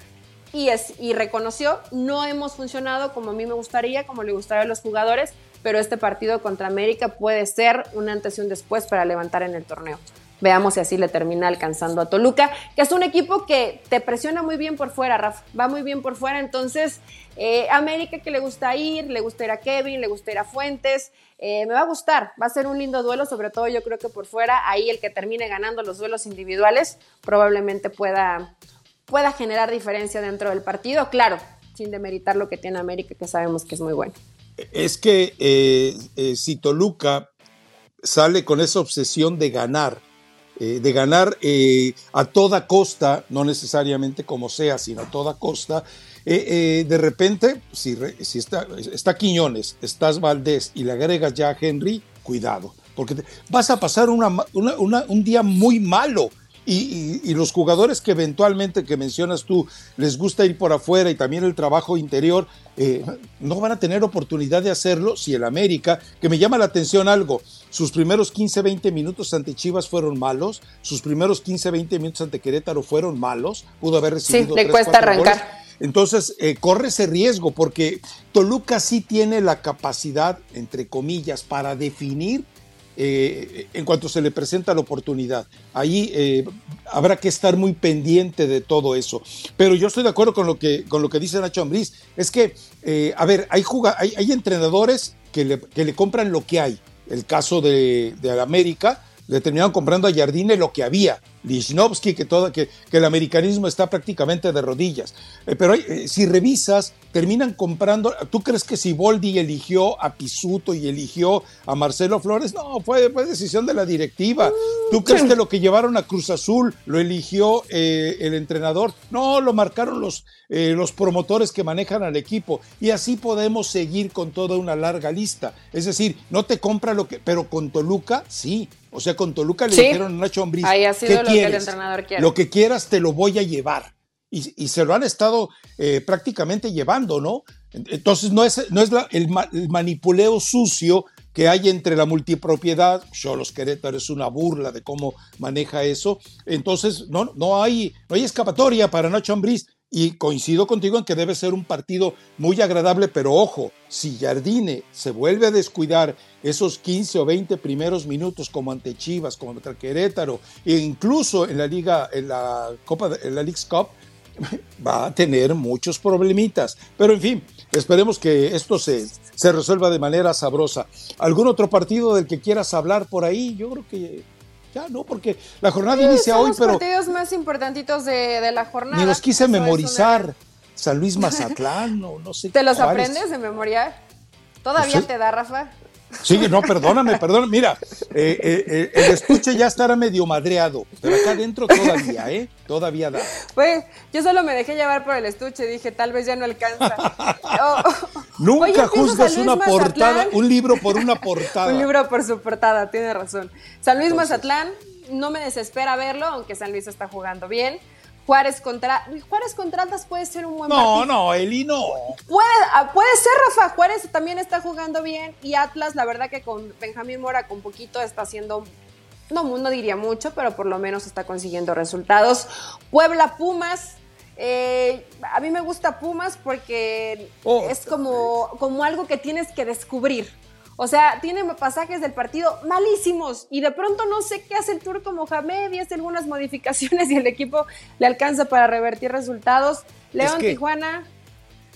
y, es, y reconoció, no hemos funcionado como a mí me gustaría, como le gustaría a los jugadores, pero este partido contra América puede ser un antes y un después para levantar en el torneo. Veamos si así le termina alcanzando a Toluca, que es un equipo que te presiona muy bien por fuera, Rafa. Va muy bien por fuera. Entonces, eh, América que le gusta ir, le gusta ir a Kevin, le gusta ir a Fuentes. Eh, me va a gustar. Va a ser un lindo duelo, sobre todo yo creo que por fuera, ahí el que termine ganando los duelos individuales probablemente pueda, pueda generar diferencia dentro del partido. Claro, sin demeritar lo que tiene América, que sabemos que es muy bueno. Es que eh, si Toluca sale con esa obsesión de ganar, eh, de ganar eh, a toda costa, no necesariamente como sea, sino a toda costa. Eh, de repente, si, si está, está, Quiñones, estás Valdés y le agregas ya a Henry, cuidado, porque vas a pasar un día muy malo. Y, los jugadores que eventualmente que mencionas tú les gusta ir por afuera y también el trabajo interior, eh, no van a tener oportunidad de hacerlo si el América, que me llama la atención algo, sus primeros 15, 20 minutos ante Chivas fueron malos, sus primeros 15, 20 minutos ante Querétaro fueron malos, pudo haber recibido. Sí, le cuesta arrancar. Entonces, eh, corre ese riesgo porque Toluca sí tiene la capacidad, entre comillas, para definir eh, en cuanto se le presenta la oportunidad. Ahí eh, habrá que estar muy pendiente de todo eso. Pero yo estoy de acuerdo con lo que, con lo que dice Nacho Ambriz. Es que, eh, a ver, hay, hay, entrenadores que le, que le, compran lo que hay. El caso de, de América, le terminaron comprando a Jardine lo que había. Lichnowsky, que, todo, que, que, el americanismo está prácticamente de rodillas. Eh, pero eh, si revisas, terminan comprando. ¿Tú crees que si Boldi eligió a Pisuto y eligió a Marcelo Flores? No, fue, fue decisión de la directiva. ¿Tú crees que lo que llevaron a Cruz Azul lo eligió eh, el entrenador? No, lo marcaron los, los promotores que manejan al equipo. Y así podemos seguir con toda una larga lista. Es decir, no te compra lo que. Pero con Toluca, sí. O sea, con Toluca le dijeron a Nacho Ambriz. Ahí lo el que quieras te lo voy a llevar. Y, se lo han estado eh, prácticamente llevando, ¿no? Entonces no es, no es el, manipuleo sucio que hay entre la multipropiedad, yo los Querétaro es una burla de cómo maneja eso, entonces no, no, hay, no hay escapatoria para Nacho Ambriz, y coincido contigo en que debe ser un partido muy agradable, pero ojo, si Jardine se vuelve a descuidar esos 15 o 20 primeros minutos como ante Chivas, como ante Querétaro, e incluso en la Liga, en la Copa, en la League's Cup, va a tener muchos problemitas. Pero en fin, esperemos que esto se, se resuelva de manera sabrosa. ¿Algún otro partido del que quieras hablar por ahí? Yo creo que ya, ¿no? Porque la jornada inicia hoy, pero. Los partidos más importantitos de, la jornada. Ni los quise memorizar. San Luis Mazatlán, no, no sé. ¿Te los aprendes de memoria? ¿Todavía te da, Rafa? Sí, no, perdóname, perdóname. Mira, eh, eh, eh, el estuche ya estará medio madreado, pero acá adentro todavía, ¿eh? Todavía da. Pues yo solo me dejé llevar por el estuche, dije, tal vez ya no alcanza. Oh, Nunca juzgas una portada, un libro por una portada. un libro por su portada, tiene razón. San Luis Mazatlán, no me desespera verlo, aunque San Luis está jugando bien. Juárez contra Juárez contra Atlas puede ser un buen no, partido. No, no, Eli no. Puede, ah, puede ser, Rafa. Juárez también está jugando bien y Atlas, la verdad que con Benjamín Mora con poquito está haciendo no, no diría mucho, pero por lo menos está consiguiendo resultados. Puebla Pumas. Eh, a mí me gusta Pumas porque oh. es como, como algo que tienes que descubrir. O sea, tiene pasajes del partido malísimos y de pronto no sé qué hace el turco Mohamed y hace algunas modificaciones y el equipo le alcanza para revertir resultados. León, Tijuana.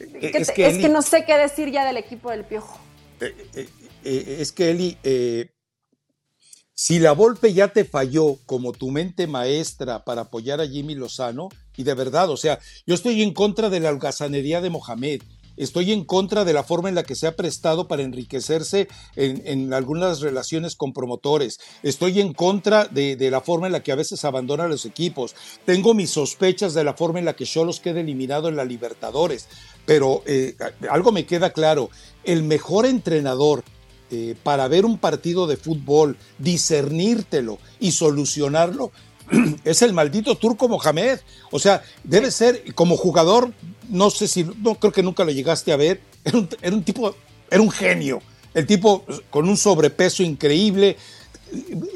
Eh, es, que, no sé qué decir ya del equipo del Piojo. Eh, eh, es que Eli, si la Volpe ya te falló como tu mente maestra para apoyar a Jimmy Lozano, y de verdad, o sea, yo estoy en contra de la holgazanería de Mohamed estoy en contra de la forma en la que se ha prestado para enriquecerse en, algunas relaciones con promotores, estoy en contra de, la forma en la que a veces abandona los equipos, tengo mis sospechas de la forma en la que Cholos queda eliminado en la Libertadores, pero eh, algo me queda claro, el mejor entrenador eh, para ver un partido de fútbol, discernírtelo y solucionarlo, es el maldito turco Mohamed. O sea, debe ser, como jugador, no sé si, no creo que nunca lo llegaste a ver, era un, tipo, era un genio. El tipo con un sobrepeso increíble.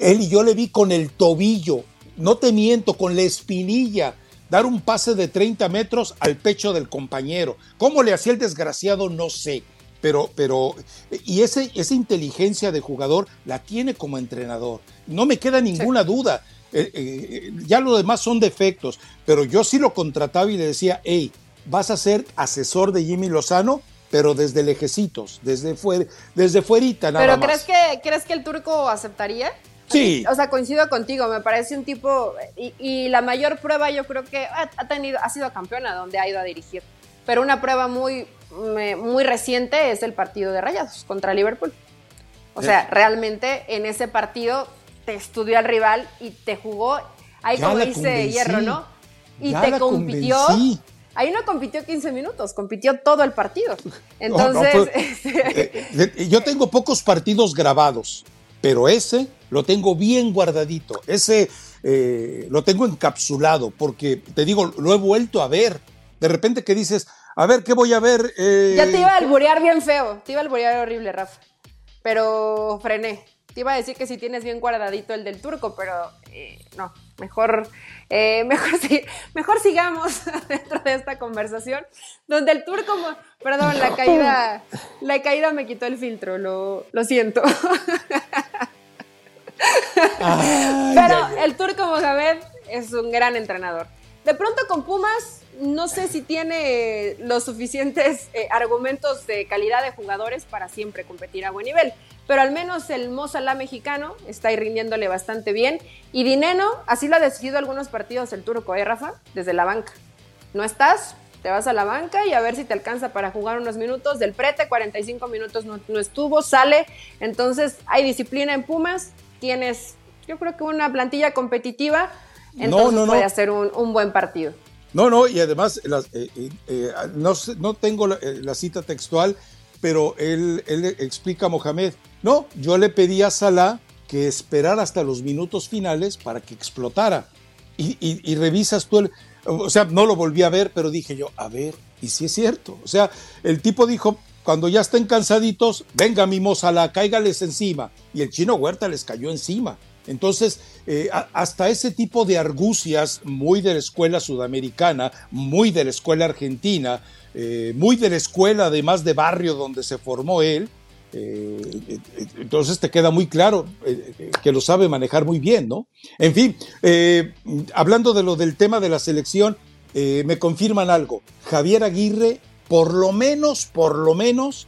Él y yo le vi con el tobillo, no te miento, con la espinilla, dar un pase de 30 metros al pecho del compañero. ¿Cómo le hacía el desgraciado? No sé. Pero, pero, y ese, esa inteligencia de jugador la tiene como entrenador. No me queda ninguna duda. Eh, eh, ya lo demás son defectos, pero yo sí lo contrataba y le decía, hey, vas a ser asesor de Jimmy Lozano, pero desde lejecitos, desde, fuera, desde fuerita nada ¿Pero crees que, crees que el turco aceptaría? Sí. O sea, coincido contigo, me parece un tipo, y, la mayor prueba yo creo que ha, tenido, ha sido campeona donde ha ido a dirigir, pero una prueba muy, muy reciente es el partido de Rayados contra Liverpool. O sea, realmente en ese partido te estudió al rival y te jugó, ahí como dice Hierro, ¿no? Y te compitió. Ahí no compitió 15 minutos, compitió todo el partido. Entonces. Este, eh, eh, yo tengo pocos partidos grabados, pero ese lo tengo bien guardadito. Ese eh, lo tengo encapsulado, porque te digo, lo he vuelto a ver. De repente que dices, a ver, ¿qué voy a ver? ya te iba a alburear bien feo, te iba a alburear horrible, Rafa. Pero frené. Te iba a decir que si tienes bien guardadito el del turco, pero eh, no, mejor, eh, mejor, mejor sigamos dentro de esta conversación, donde el turco, perdón, la caída, la caída me quitó el filtro, lo, lo siento. pero el turco Mohamed es un gran entrenador. De pronto con Pumas, no sé si tiene los suficientes eh, argumentos de calidad de jugadores para siempre competir a buen nivel pero al menos el Mozalá mexicano está ahí rindiéndole bastante bien. Y Dineno, así lo ha decidido algunos partidos el turco, ¿eh, Rafa? Desde la banca. No estás, te vas a la banca y a ver si te alcanza para jugar unos minutos. Del prete, 45 minutos no, estuvo, sale. Entonces hay disciplina en Pumas, tienes, yo creo que una plantilla competitiva, entonces no, puede hacer un, buen partido. No, no, y además eh, eh, eh, no, no, tengo la, la, cita textual, pero él, él explica a Mohamed, no, yo le pedí a Salah que esperara hasta los minutos finales para que explotara. Y, revisas tú el... O sea, no lo volví a ver, pero dije yo, a ver, y si es cierto. O sea, el tipo dijo, cuando ya estén cansaditos, venga mi Salah, cáigales encima. Y el chino Huerta les cayó encima. Entonces, eh, hasta ese tipo de argucias, muy de la escuela sudamericana, muy de la escuela argentina, eh, muy de la escuela además de barrio donde se formó él, eh, entonces te queda muy claro eh, que lo sabe manejar muy bien, ¿no? En fin, eh, hablando de lo del tema de la selección, me confirman algo. Javier Aguirre, por lo menos, por lo menos,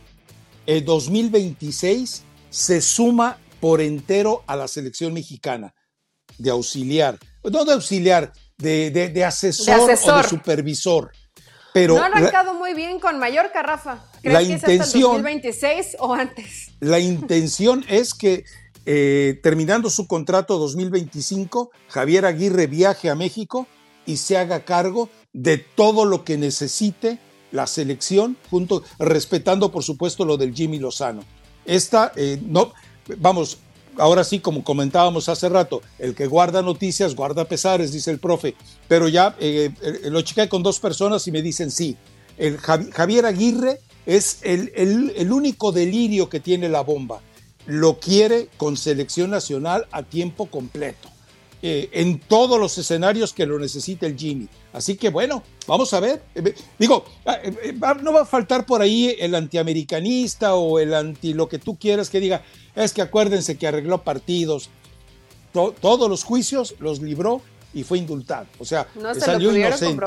el 2026 se suma por entero a la selección mexicana de auxiliar, no de auxiliar, de, asesor, o de supervisor. Pero no ha arrancado muy bien con Mallorca, Rafa la intención, 2026 o antes? La intención es que eh, terminando su contrato 2025, Javier Aguirre viaje a México y se haga cargo de todo lo que necesite la selección, junto, respetando por supuesto lo del Jimmy Lozano. Esta, eh, no, vamos, ahora sí, como comentábamos hace rato, el que guarda noticias guarda pesares, dice el profe, pero ya eh, lo chequé con dos personas y me dicen sí. El Javier Aguirre es el, único delirio que tiene la bomba. Lo quiere con selección nacional a tiempo completo. Eh, en todos los escenarios que lo necesite el Jimmy. Así que bueno, vamos a ver. Eh, digo, ah, eh, no va a faltar por ahí el antiamericanista o el anti lo que tú quieras que diga, es que acuérdense que arregló partidos. todos los juicios los libró y fue indultado. O sea, salió inocente.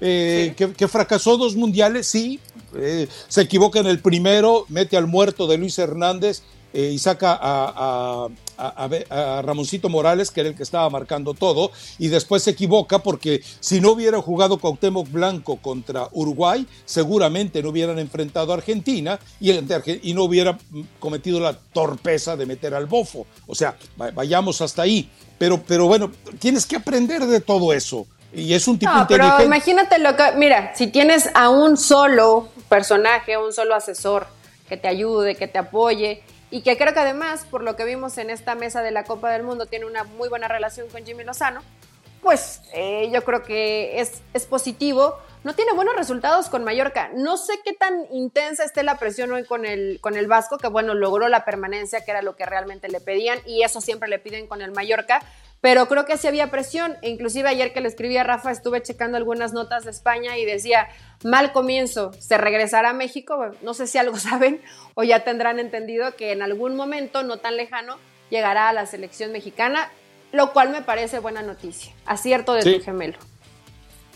Que, fracasó dos mundiales, sí, eh, se equivoca en el primero, mete al muerto de Luis Hernández eh, y saca a, Ramoncito Morales, que era el que estaba marcando todo, y después se equivoca porque si no hubiera jugado Cuauhtémoc Blanco contra Uruguay, seguramente no hubieran enfrentado a Argentina y, y no hubiera cometido la torpeza de meter al bofo. O sea, vayamos hasta ahí. Pero, pero bueno, tienes que aprender de todo eso. Y es un tipo no, Pero imagínate lo que, mira, si tienes a un solo personaje, un solo asesor que te ayude, que te apoye, y que creo que además, por lo que vimos en esta mesa de la Copa del Mundo, tiene una muy buena relación con Jimmy Lozano, pues eh, yo creo que es, es positivo. No tiene buenos resultados con Mallorca. No sé qué tan intensa esté la presión hoy con el, con el Vasco, que bueno, logró la permanencia, que era lo que realmente le pedían, y eso siempre le piden con el Mallorca pero creo que sí había presión. E inclusive ayer que le escribí a Rafa estuve checando algunas notas de España y decía, mal comienzo, se regresará a México. no sé si algo saben o ya tendrán entendido que en algún momento, no tan lejano, llegará a la selección mexicana, lo cual me parece buena noticia. Acierto de tu gemelo.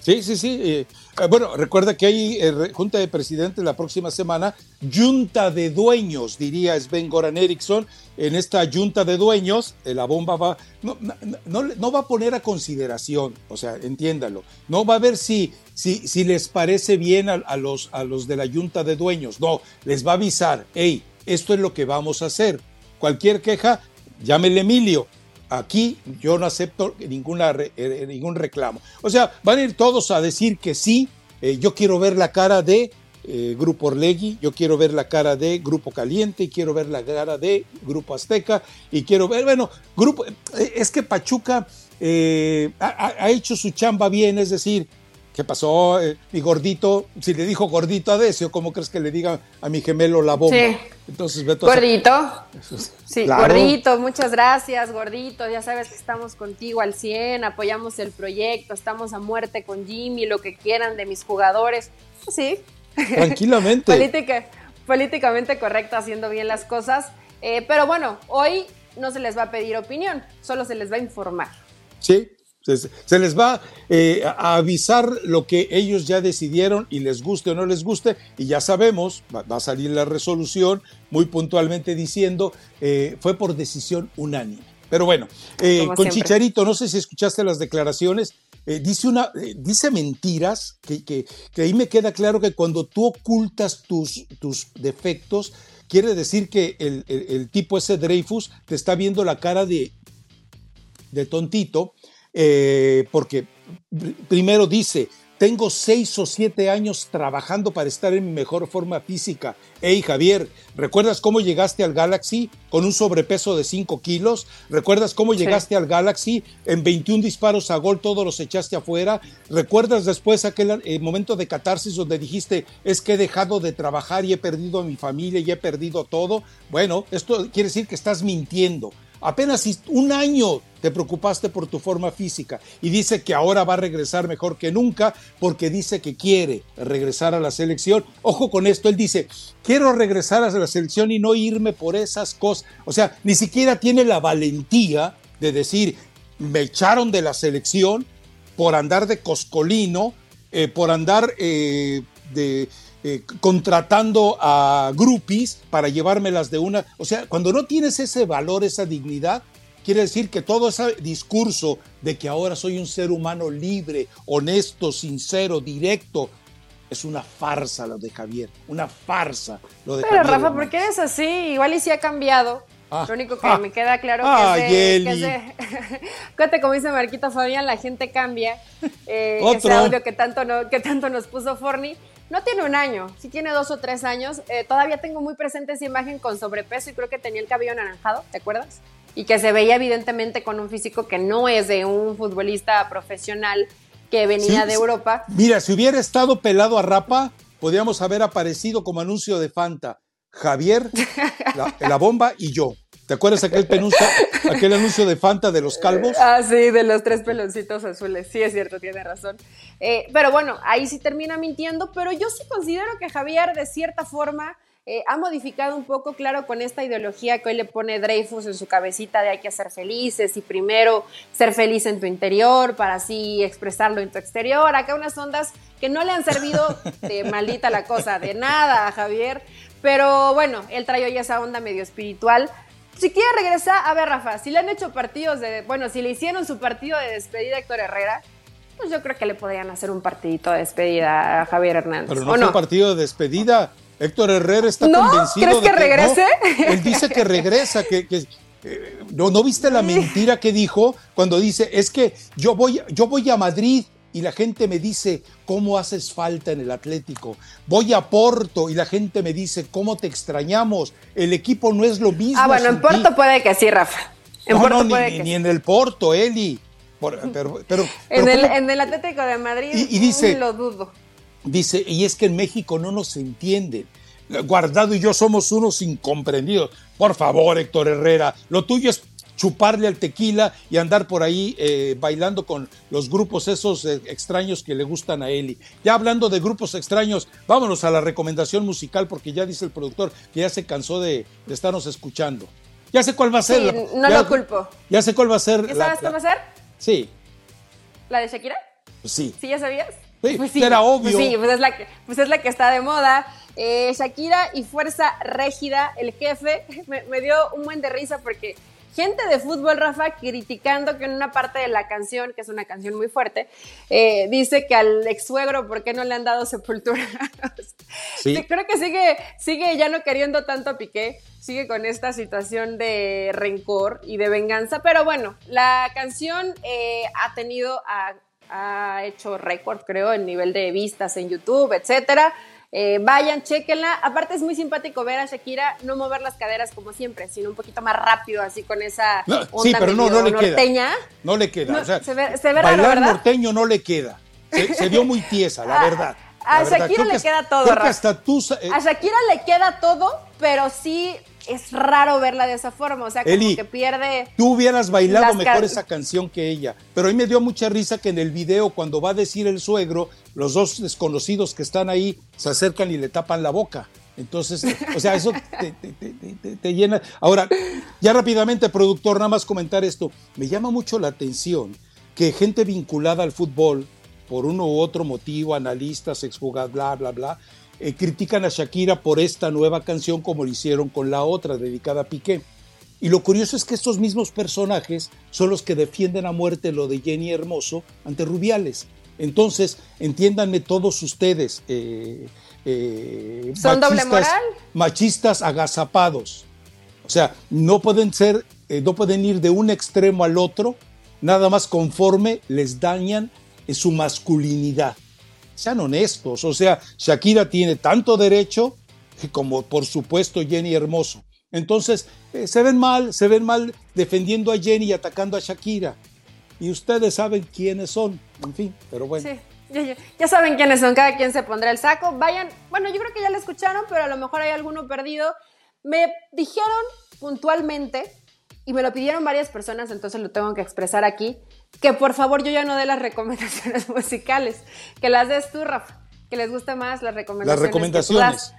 Sí, sí, sí. Eh, bueno, recuerda que hay eh, Junta de Presidentes la próxima semana, Junta de Dueños, diría Sven Goran Eriksson. En esta Junta de Dueños, la bomba va, no, no, va a poner a consideración, o sea, entiéndalo. No va a ver si, si, si les parece bien a, los, a los de la Junta de Dueños. No, les va a avisar, hey, esto es lo que vamos a hacer. Cualquier queja, llámele Emilio Aquí yo no acepto eh, eh, ningún reclamo. O sea, van a ir todos a decir que sí. Eh, yo quiero ver la cara de Grupo Orlegui, yo quiero ver la cara de Grupo Caliente, y quiero ver la cara de Grupo Azteca, y quiero ver, bueno, Grupo, es que Pachuca ha, hecho su chamba bien, es decir, ¿Qué pasó? mi gordito, si le dijo gordito a Decio, ¿cómo crees que le diga a mi gemelo la bomba? Sí. Entonces, Beto. Gordito. Sí, gordito, muchas gracias, gordito. Ya sabes que estamos contigo al 100, apoyamos el proyecto, estamos a muerte con Jimmy, lo que quieran de mis jugadores. Sí. Tranquilamente. Política, políticamente correcto, haciendo bien las cosas. Eh, pero bueno, hoy no se les va a pedir opinión, solo se les va a informar. Sí, se, les va eh, a avisar lo que ellos ya decidieron y les guste o no les guste, y ya sabemos, va, a salir la resolución muy puntualmente diciendo, eh, fue por decisión unánime. Pero bueno, eh, con Chicharito, no sé si escuchaste las declaraciones, dice, una, dice mentiras, que, que, ahí me queda claro que cuando tú ocultas tus, tus defectos, quiere decir que el, el tipo ese Dreyfus te está viendo la cara de, de tontito eh, porque primero dice, tengo seis o siete años trabajando para estar en mi mejor forma física. Hey Javier, ¿recuerdas cómo llegaste al Galaxy con un sobrepeso de 5 kilos? ¿Recuerdas cómo llegaste al Galaxy en 21 disparos a gol, todos los echaste afuera? ¿Recuerdas después aquel eh, momento de catarsis donde dijiste, es que he dejado de trabajar y he perdido a mi familia y he perdido todo? Bueno, esto quiere decir que estás mintiendo. Apenas un año te preocupaste por tu forma física y dice que ahora va a regresar mejor que nunca porque dice que quiere regresar a la selección. Ojo con esto, él dice, quiero regresar a la selección y no irme por esas cosas. O sea, ni siquiera tiene la valentía de decir, me echaron de la selección por andar de coscolino, eh, por andar eh, de eh, contratando a grupis para llevármelas de una. O sea, cuando no tienes ese valor, esa dignidad, quiere decir que todo ese discurso de que ahora soy un ser humano libre, honesto, sincero, directo, es una farsa lo de Javier, una farsa lo de Pero Rafa, ¿por qué eres así? Igual y si ha cambiado. Ah, lo único que ah, me queda claro que, es de, que como dice Marquito Fabián, la gente cambia. Eh, ese audio que tanto, no, que tanto nos puso Forni no tiene un año, sí tiene dos o tres años. Eh, todavía tengo muy presente esa imagen con sobrepeso y creo que tenía el cabello anaranjado, ¿te acuerdas? Y que se veía evidentemente con un físico que no es de un futbolista profesional que venía de Europa. Mira, si hubiera estado pelado a rapa, podríamos haber aparecido como anuncio de Fanta. Javier, la bomba y yo. ¿Te acuerdas aquel, aquel anuncio de Fanta de los calvos? Ah, sí, de los tres peloncitos azules. Sí, es cierto, tiene razón. Eh, pero bueno, ahí sí termina mintiendo, pero yo sí considero que Javier, de cierta forma, eh, ha modificado un poco, claro, con esta ideología que hoy le pone Dreyfus en su cabecita de hay que ser felices y primero ser feliz en tu interior para así expresarlo en tu exterior. Acá unas ondas que no le han servido de maldita la cosa, de nada a Javier. Pero bueno, él trae hoy esa onda medio espiritual. Si quiere regresar, a ver, Rafa, si le han hecho partidos de. Bueno, si le hicieron su partido de despedida a Héctor Herrera, pues yo creo que le podrían hacer un partidito de despedida a Javier Hernández. Pero no fue un partido de despedida. Héctor Herrera está ¿No? convencido ¿Crees de que regrese? él dice que regresa, que, que eh, ¿no, ¿no, viste la mentira que dijo cuando dice es que yo voy, yo voy a Madrid y la gente me dice cómo haces falta en el Atlético. Voy a Porto y la gente me dice cómo te extrañamos. El equipo no es lo mismo. Ah, bueno, en Porto ti. puede que sí, Rafa. En no, Porto no, puede ni, que ni sí. en el Porto, Eli. Por, pero, pero, en, pero el, ¿cómo? en, el, Atlético de Madrid y, y dice, lo dudo. Dice, y es que en México no nos entienden. Guardado y yo somos unos incomprendidos. Por favor, Héctor Herrera, lo tuyo es chuparle al tequila y andar por ahí eh, bailando con los grupos esos eh, extraños que le gustan a Eli. Ya hablando de grupos extraños, vámonos a la recomendación musical porque ya dice el productor que ya se cansó de, de estarnos escuchando. Ya sé cuál va a ser. Sí, no ya, lo culpo. Ya sé cuál va a ser. ¿Ya sabes cuál va a ser? Sí. ¿La de Shakira? Pues sí. ¿Sí ya sabías? Sí, pues sí, era obvio. Pues sí, pues es la que, pues es la que está de moda. Eh, Shakira y Fuerza Régida, el jefe, me, me, dio un buen de risa porque gente de fútbol, Rafa, criticando que en una parte de la canción, que es una canción muy fuerte, eh, dice que al ex suegro, ¿por qué no le han dado sepultura? sí. Creo que sigue, sigue ya no queriendo tanto a Piqué, sigue con esta situación de rencor y de venganza, pero bueno, la canción eh, ha tenido, ha, ha hecho récord, creo, en nivel de vistas en YouTube, etcétera. Eh, vayan, chequenla. Aparte es muy simpático ver a Shakira no mover las caderas como siempre, sino un poquito más rápido, así con esa no, onda sí, pero no, no le norteña. Queda. No le queda. No, o sea, se ve, se ve bailar norteño no le queda. Se, se vio muy tiesa, la verdad. A, Shakira le que, queda todo, creo que hasta tú, eh, A Shakira le queda todo, pero sí es raro verla de esa forma, o sea, como Eli, que pierde. Tú hubieras bailado mejor esa canción que ella, pero a mí me dio mucha risa que en el video, cuando va a decir el suegro, los dos desconocidos que están ahí se acercan y le tapan la boca. Entonces, o sea, eso te, te, te, te, llena. Ahora, ya rápidamente, productor, nada más comentar esto. Me llama mucho la atención que gente vinculada al fútbol, por uno u otro motivo, analistas, exjugadores, bla, bla, bla, eh, critican a Shakira por esta nueva canción como lo hicieron con la otra dedicada a Piqué. Y lo curioso es que estos mismos personajes son los que defienden a muerte lo de Jenny Hermoso ante Rubiales. Entonces, entiéndanme todos ustedes, eh, eh, ¿Son machistas, doble moral? machistas agazapados. O sea, no pueden ser, eh, no pueden ir de un extremo al otro, nada más conforme les dañan su masculinidad sean honestos. O sea, Shakira tiene tanto derecho como por supuesto Jenny Hermoso. Entonces, eh, se ven mal, se ven mal defendiendo a Jenny y atacando a Shakira. Y ustedes saben quiénes son, en fin, pero bueno. Sí. Ya, saben quiénes son, cada quien se pondrá el saco. Vayan, bueno, yo creo que ya lo escucharon, pero a lo mejor hay alguno perdido. Me dijeron puntualmente, y me lo pidieron varias personas, entonces lo tengo que expresar aquí, que por favor yo ya no dé las recomendaciones musicales, que las des tú, Rafa, que les guste más las recomendaciones. Las recomendaciones.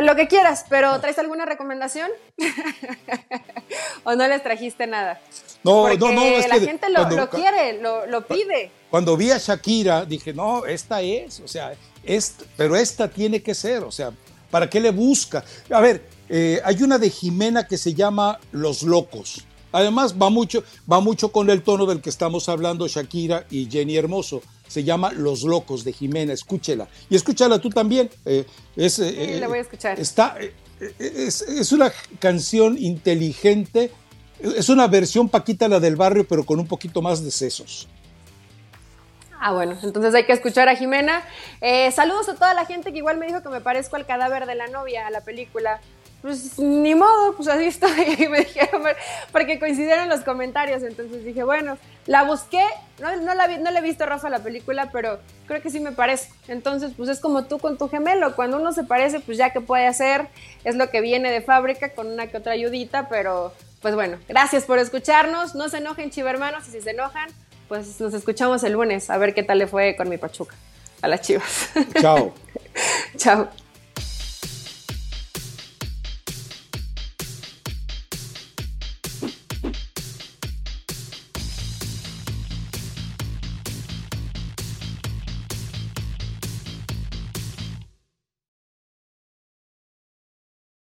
Lo que quieras, pero ¿traes alguna recomendación? ¿O no les trajiste nada? No, Porque no, no. Es la que gente lo, cuando, lo quiere, lo, lo, pide. Cuando vi a Shakira, dije, no, esta es, o sea, esta, pero esta tiene que ser, o sea, ¿para qué le busca? A ver, eh, hay una de Jimena que se llama Los Locos. Además, va mucho, va mucho con el tono del que estamos hablando Shakira y Jenny Hermoso. Se llama Los Locos de Jimena, escúchela. Y escúchala tú también. Eh, es, sí, la voy a escuchar. Está, eh, es, es, una canción inteligente. Es una versión Paquita la del barrio, pero con un poquito más de sesos. Ah, bueno, entonces hay que escuchar a Jimena. Eh, saludos a toda la gente que igual me dijo que me parezco al cadáver de la novia, a la película pues ni modo, pues así estoy. Y me dijeron, porque coincidieron los comentarios. Entonces dije, bueno, la busqué, no, no, la vi, no le he visto Rafa la película, pero creo que sí me parece. Entonces, pues es como tú con tu gemelo. Cuando uno se parece, pues ya que puede hacer, es lo que viene de fábrica con una que otra ayudita, pero pues bueno, gracias por escucharnos. No se enojen, chivermanos, y si se enojan, pues nos escuchamos el lunes a ver qué tal le fue con mi Pachuca a las chivas. Chao. Chao.